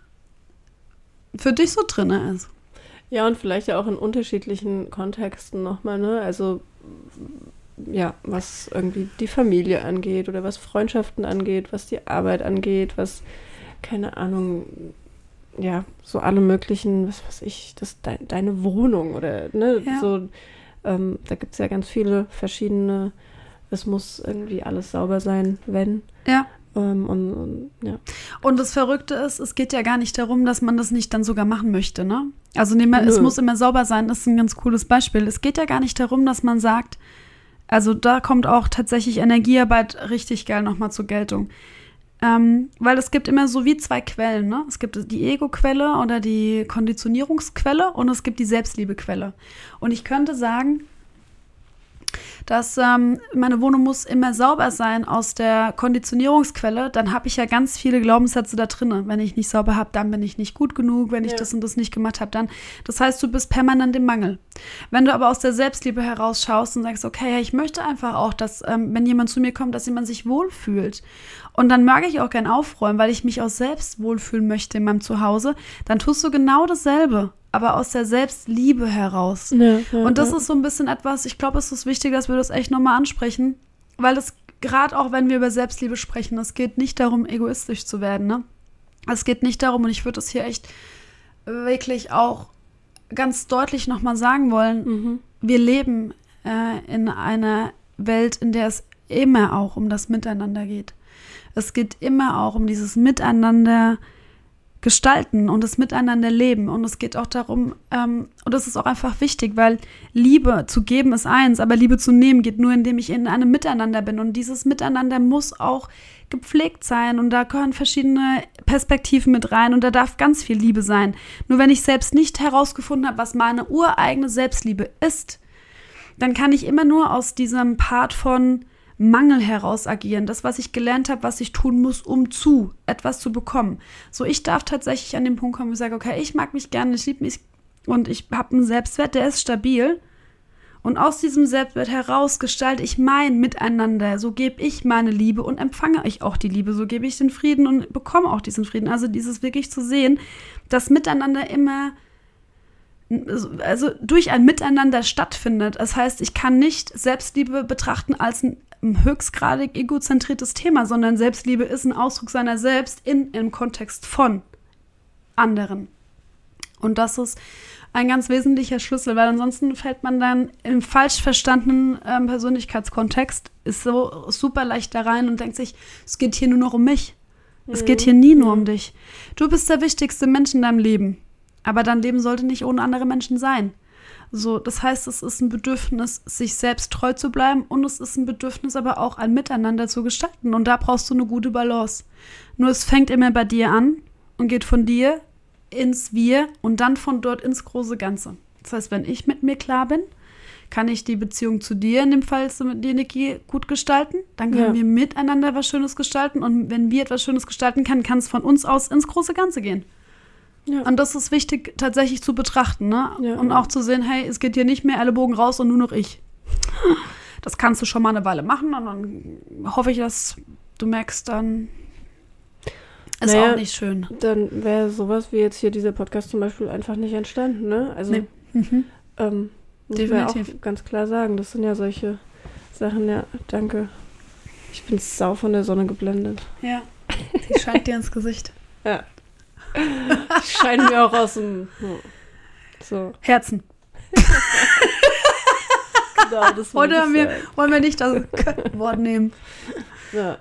für dich so drin ist. Ja, und vielleicht ja auch in unterschiedlichen Kontexten nochmal, ne? Also, ja, was irgendwie die Familie angeht oder was Freundschaften angeht, was die Arbeit angeht, was, keine Ahnung, ja, so alle möglichen, was weiß ich, das de deine Wohnung oder, ne? Ja. So, ähm, da gibt es ja ganz viele verschiedene, es muss irgendwie alles sauber sein, wenn. Ja. Ähm, und, und ja. Und das Verrückte ist, es geht ja gar nicht darum, dass man das nicht dann sogar machen möchte, ne? Also nehmen wir, es muss immer sauber sein, das ist ein ganz cooles Beispiel. Es geht ja gar nicht darum, dass man sagt, also da kommt auch tatsächlich Energiearbeit richtig geil nochmal zur Geltung. Ähm, weil es gibt immer so wie zwei Quellen, ne? Es gibt die Ego-Quelle oder die Konditionierungsquelle und es gibt die Selbstliebe-Quelle. Und ich könnte sagen, dass ähm, meine Wohnung muss immer sauber sein aus der Konditionierungsquelle, dann habe ich ja ganz viele Glaubenssätze da drin. Wenn ich nicht sauber habe, dann bin ich nicht gut genug. Wenn ich Ja. das und das nicht gemacht habe, dann. Das heißt, du bist permanent im Mangel. Wenn du aber aus der Selbstliebe herausschaust und sagst, okay, ich möchte einfach auch, dass, ähm, wenn jemand zu mir kommt, dass jemand sich wohlfühlt. Und dann mag ich auch gern aufräumen, weil ich mich auch selbst wohlfühlen möchte in meinem Zuhause. Dann tust du genau dasselbe, aber aus der Selbstliebe heraus. Ja, ja, Und das ja. ist so ein bisschen etwas, ich glaube, es ist wichtig, dass wir das echt nochmal ansprechen, weil es gerade auch, wenn wir über Selbstliebe sprechen, es geht nicht darum, egoistisch zu werden, ne? Es geht nicht darum, und ich würde das hier echt wirklich auch ganz deutlich nochmal sagen wollen, Mhm. wir leben äh, in einer Welt, in der es immer auch um das Miteinander geht. Es geht immer auch um dieses Miteinander gestalten und das Miteinander leben. Und es geht auch darum, ähm, und das ist auch einfach wichtig, weil Liebe zu geben ist eins, aber Liebe zu nehmen geht nur, indem ich in einem Miteinander bin. Und dieses Miteinander muss auch gepflegt sein und da gehören verschiedene Perspektiven mit rein und da darf ganz viel Liebe sein. Nur wenn ich selbst nicht herausgefunden habe, was meine ureigene Selbstliebe ist, dann kann ich immer nur aus diesem Part von Mangel heraus agieren. Das, was ich gelernt habe, was ich tun muss, um zu etwas zu bekommen. So, ich darf tatsächlich an den Punkt kommen, wo ich sage, okay, ich mag mich gerne, ich liebe mich und ich habe einen Selbstwert, der ist stabil. Und aus diesem Selbstwert heraus gestalte ich mein Miteinander. So gebe ich meine Liebe und empfange ich auch die Liebe. So gebe ich den Frieden und bekomme auch diesen Frieden. Also dieses wirklich zu sehen, dass Miteinander immer also durch ein Miteinander stattfindet. Das heißt, ich kann nicht Selbstliebe betrachten als ein höchstgradig egozentriertes Thema, sondern Selbstliebe ist ein Ausdruck seiner selbst in im Kontext von anderen. Und das ist ein ganz wesentlicher Schlüssel, weil ansonsten fällt man dann im falsch verstandenen ähm, Persönlichkeitskontext, ist so super leicht da rein und denkt sich, es geht hier nur noch um mich. Es geht hier nie nur um dich. Du bist der wichtigste Mensch in deinem Leben. Aber dein Leben sollte nicht ohne andere Menschen sein. So, das heißt, es ist ein Bedürfnis, sich selbst treu zu bleiben und es ist ein Bedürfnis, aber auch ein Miteinander zu gestalten. Und da brauchst du eine gute Balance. Nur es fängt immer bei dir an und geht von dir ins Wir und dann von dort ins große Ganze. Das heißt, wenn ich mit mir klar bin, kann ich die Beziehung zu dir, in dem Fall mit dir, Niki, gut gestalten. Dann können Ja. wir miteinander was Schönes gestalten. Und wenn wir etwas Schönes gestalten können, kann es von uns aus ins große Ganze gehen. Ja. Und das ist wichtig tatsächlich zu betrachten, ne? Ja. Und auch zu sehen, hey, es geht hier nicht mehr alle Bogen raus und nur noch ich. Das kannst du schon mal eine Weile machen und dann hoffe ich, dass du merkst, dann ist Naja, auch nicht schön. Dann wäre sowas wie jetzt hier dieser Podcast zum Beispiel einfach nicht entstanden, ne? Also, Nee. Mhm. ähm, muss man auch ganz klar sagen, das sind ja solche Sachen, ja, danke. Ich bin sau von der Sonne geblendet. Ja. Die scheint dir ins Gesicht. Ja. Scheinen mir auch aus dem. So, Herzen. genau, das haben wir, wollen wir nicht das Wort nehmen. Ja.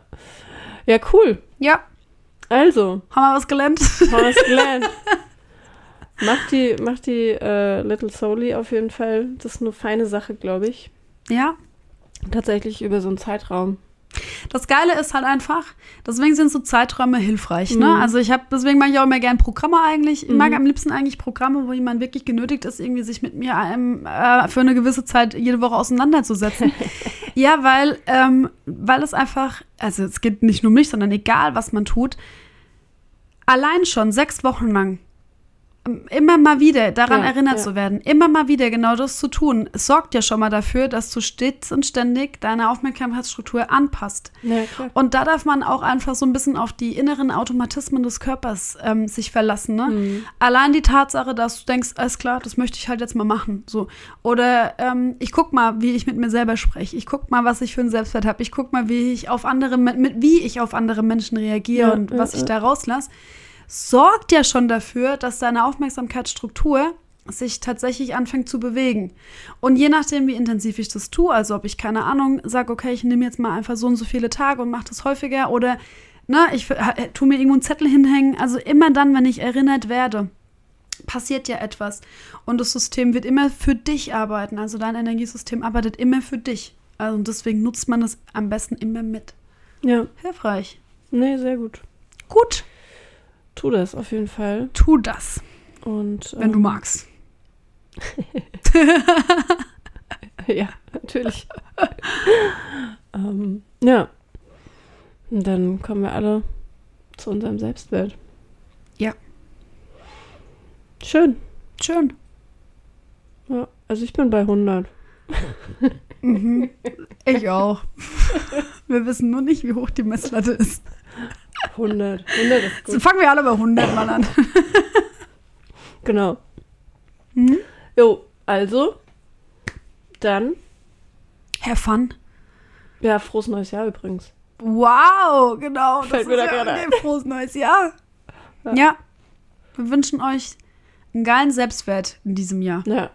ja, cool. Ja, Also, haben wir was gelernt? haben wir es gelernt. Macht die, macht die äh, Little Soli auf jeden Fall. Das ist eine feine Sache, glaube ich. Ja. Tatsächlich über so einen Zeitraum. Das Geile ist halt einfach, deswegen sind so Zeiträume hilfreich. Ne? Mhm. Also ich habe, deswegen mache ich auch immer gern Programme eigentlich. Ich Mhm. mag am liebsten eigentlich Programme, wo jemand wirklich genötigt ist, irgendwie sich mit mir ähm, äh, für eine gewisse Zeit jede Woche auseinanderzusetzen. ja, weil, ähm, weil es einfach, also es geht nicht nur mich, sondern egal, was man tut, allein schon sechs Wochen lang immer mal wieder daran Ja, erinnert ja. zu werden, immer mal wieder genau das zu tun, es sorgt ja schon mal dafür, dass du stets und ständig deine Aufmerksamkeitsstruktur anpasst. Ja. Und da darf man auch einfach so ein bisschen auf die inneren Automatismen des Körpers ähm, sich verlassen. Ne? Mhm. Allein die Tatsache, dass du denkst, alles klar, das möchte ich halt jetzt mal machen. So. Oder ähm, ich guck mal, wie ich mit mir selber spreche. Ich guck mal, was ich für einen Selbstwert habe. Ich guck mal, wie ich auf andere, mit, wie ich auf andere Menschen reagiere und was ich da rauslasse. Sorgt ja schon dafür, dass deine Aufmerksamkeitsstruktur sich tatsächlich anfängt zu bewegen. Und je nachdem, wie intensiv ich das tue, also ob ich, keine Ahnung, sage, okay, ich nehme jetzt mal einfach so und so viele Tage und mache das häufiger oder ne, ich äh, tu mir irgendwo einen Zettel hinhängen. Also immer dann, wenn ich erinnert werde, passiert ja etwas. Und das System wird immer für dich arbeiten. Also dein Energiesystem arbeitet immer für dich. Also und deswegen nutzt man das am besten immer mit. Ja, Hilfreich. nee, sehr gut. Gut, Tu das auf jeden Fall. tu das, Und, wenn du ähm, magst. Ja, natürlich. ähm, ja. Und dann kommen wir alle zu unserem Selbstwert. Ja. Schön. Schön. Ja, also ich bin bei 100. Mhm. Ich auch. Wir wissen nur nicht, wie hoch die Messlatte ist. 100. 100 ist So gut. fangen wir alle bei 100 mal an. Genau. Mhm. Jo, also, dann, Herr Fun. ja, frohes neues Jahr übrigens. Wow, genau. Das Fällt mir da ja gerade okay, frohes neues Jahr. Ja. Wir wünschen euch einen geilen Selbstwert in diesem Jahr. Ja.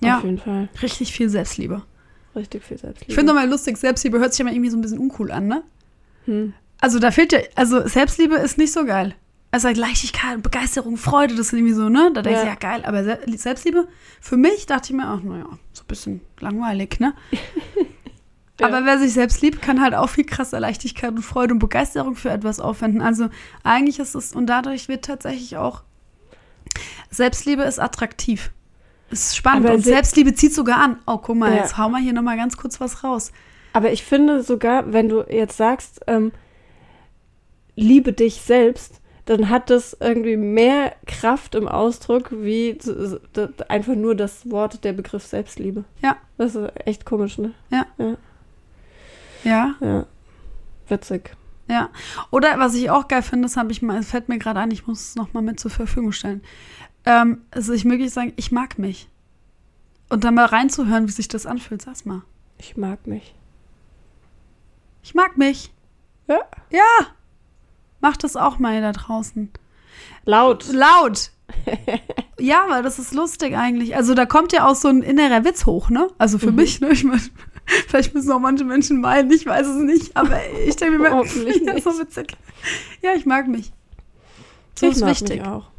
Ja. Auf jeden Fall. Richtig viel Selbstliebe. Richtig viel Selbstliebe. Ich finde nochmal lustig, Selbstliebe hört sich immer irgendwie so ein bisschen uncool an, ne? Hm. Also da fehlt ja, also Selbstliebe ist nicht so geil. Also Leichtigkeit, Begeisterung, Freude, das sind irgendwie so, ne? Da denkst du, Ja. ja geil, aber Se Selbstliebe, für mich dachte ich mir auch, naja, so ein bisschen langweilig, ne? Ja. Aber wer sich selbst liebt, kann halt auch viel krasser Leichtigkeit und Freude und Begeisterung für etwas aufwenden. Also eigentlich ist es, und dadurch wird tatsächlich auch, Selbstliebe ist attraktiv. Ist spannend. Aber und se- Selbstliebe zieht sogar an. Oh, guck mal, Ja. jetzt hau mal hier nochmal ganz kurz was raus. Aber ich finde sogar, wenn du jetzt sagst, ähm, liebe dich selbst, dann hat das irgendwie mehr Kraft im Ausdruck, wie einfach nur das Wort, der Begriff Selbstliebe. Ja. Das ist echt komisch, ne? Ja. Ja. Witzig. Ja. Oder was ich auch geil finde, das habe ich mal, es fällt mir gerade ein, ich muss es nochmal mit zur Verfügung stellen. Ähm, also ich möglich sagen, ich mag mich. Und dann mal reinzuhören, wie sich das anfühlt, sag's mal. Ich mag mich. Ich mag mich. Ja. Ja. Macht das auch mal da draußen. Laut. Laut. ja, weil das ist lustig eigentlich. Also da kommt ja auch so ein innerer Witz hoch, ne? Also für Mhm. mich, ne? Ich mein, vielleicht müssen auch manche Menschen meinen, ich weiß es nicht, aber ich denke mir Hoffentlich ja, nicht. so witzig. Ja, ich mag mich. So ich ist mag wichtig. Mich auch.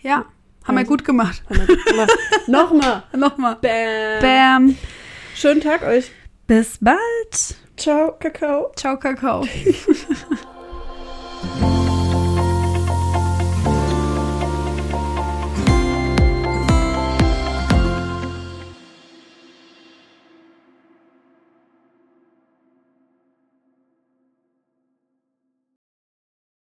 Ja, haben wir Also. gut gemacht. Haben wir gut gemacht. Nochmal. Nochmal. Bam. Bam. Schönen Tag euch. Bis bald. Ciao, Kakao. Ciao, Kakao. Thank you.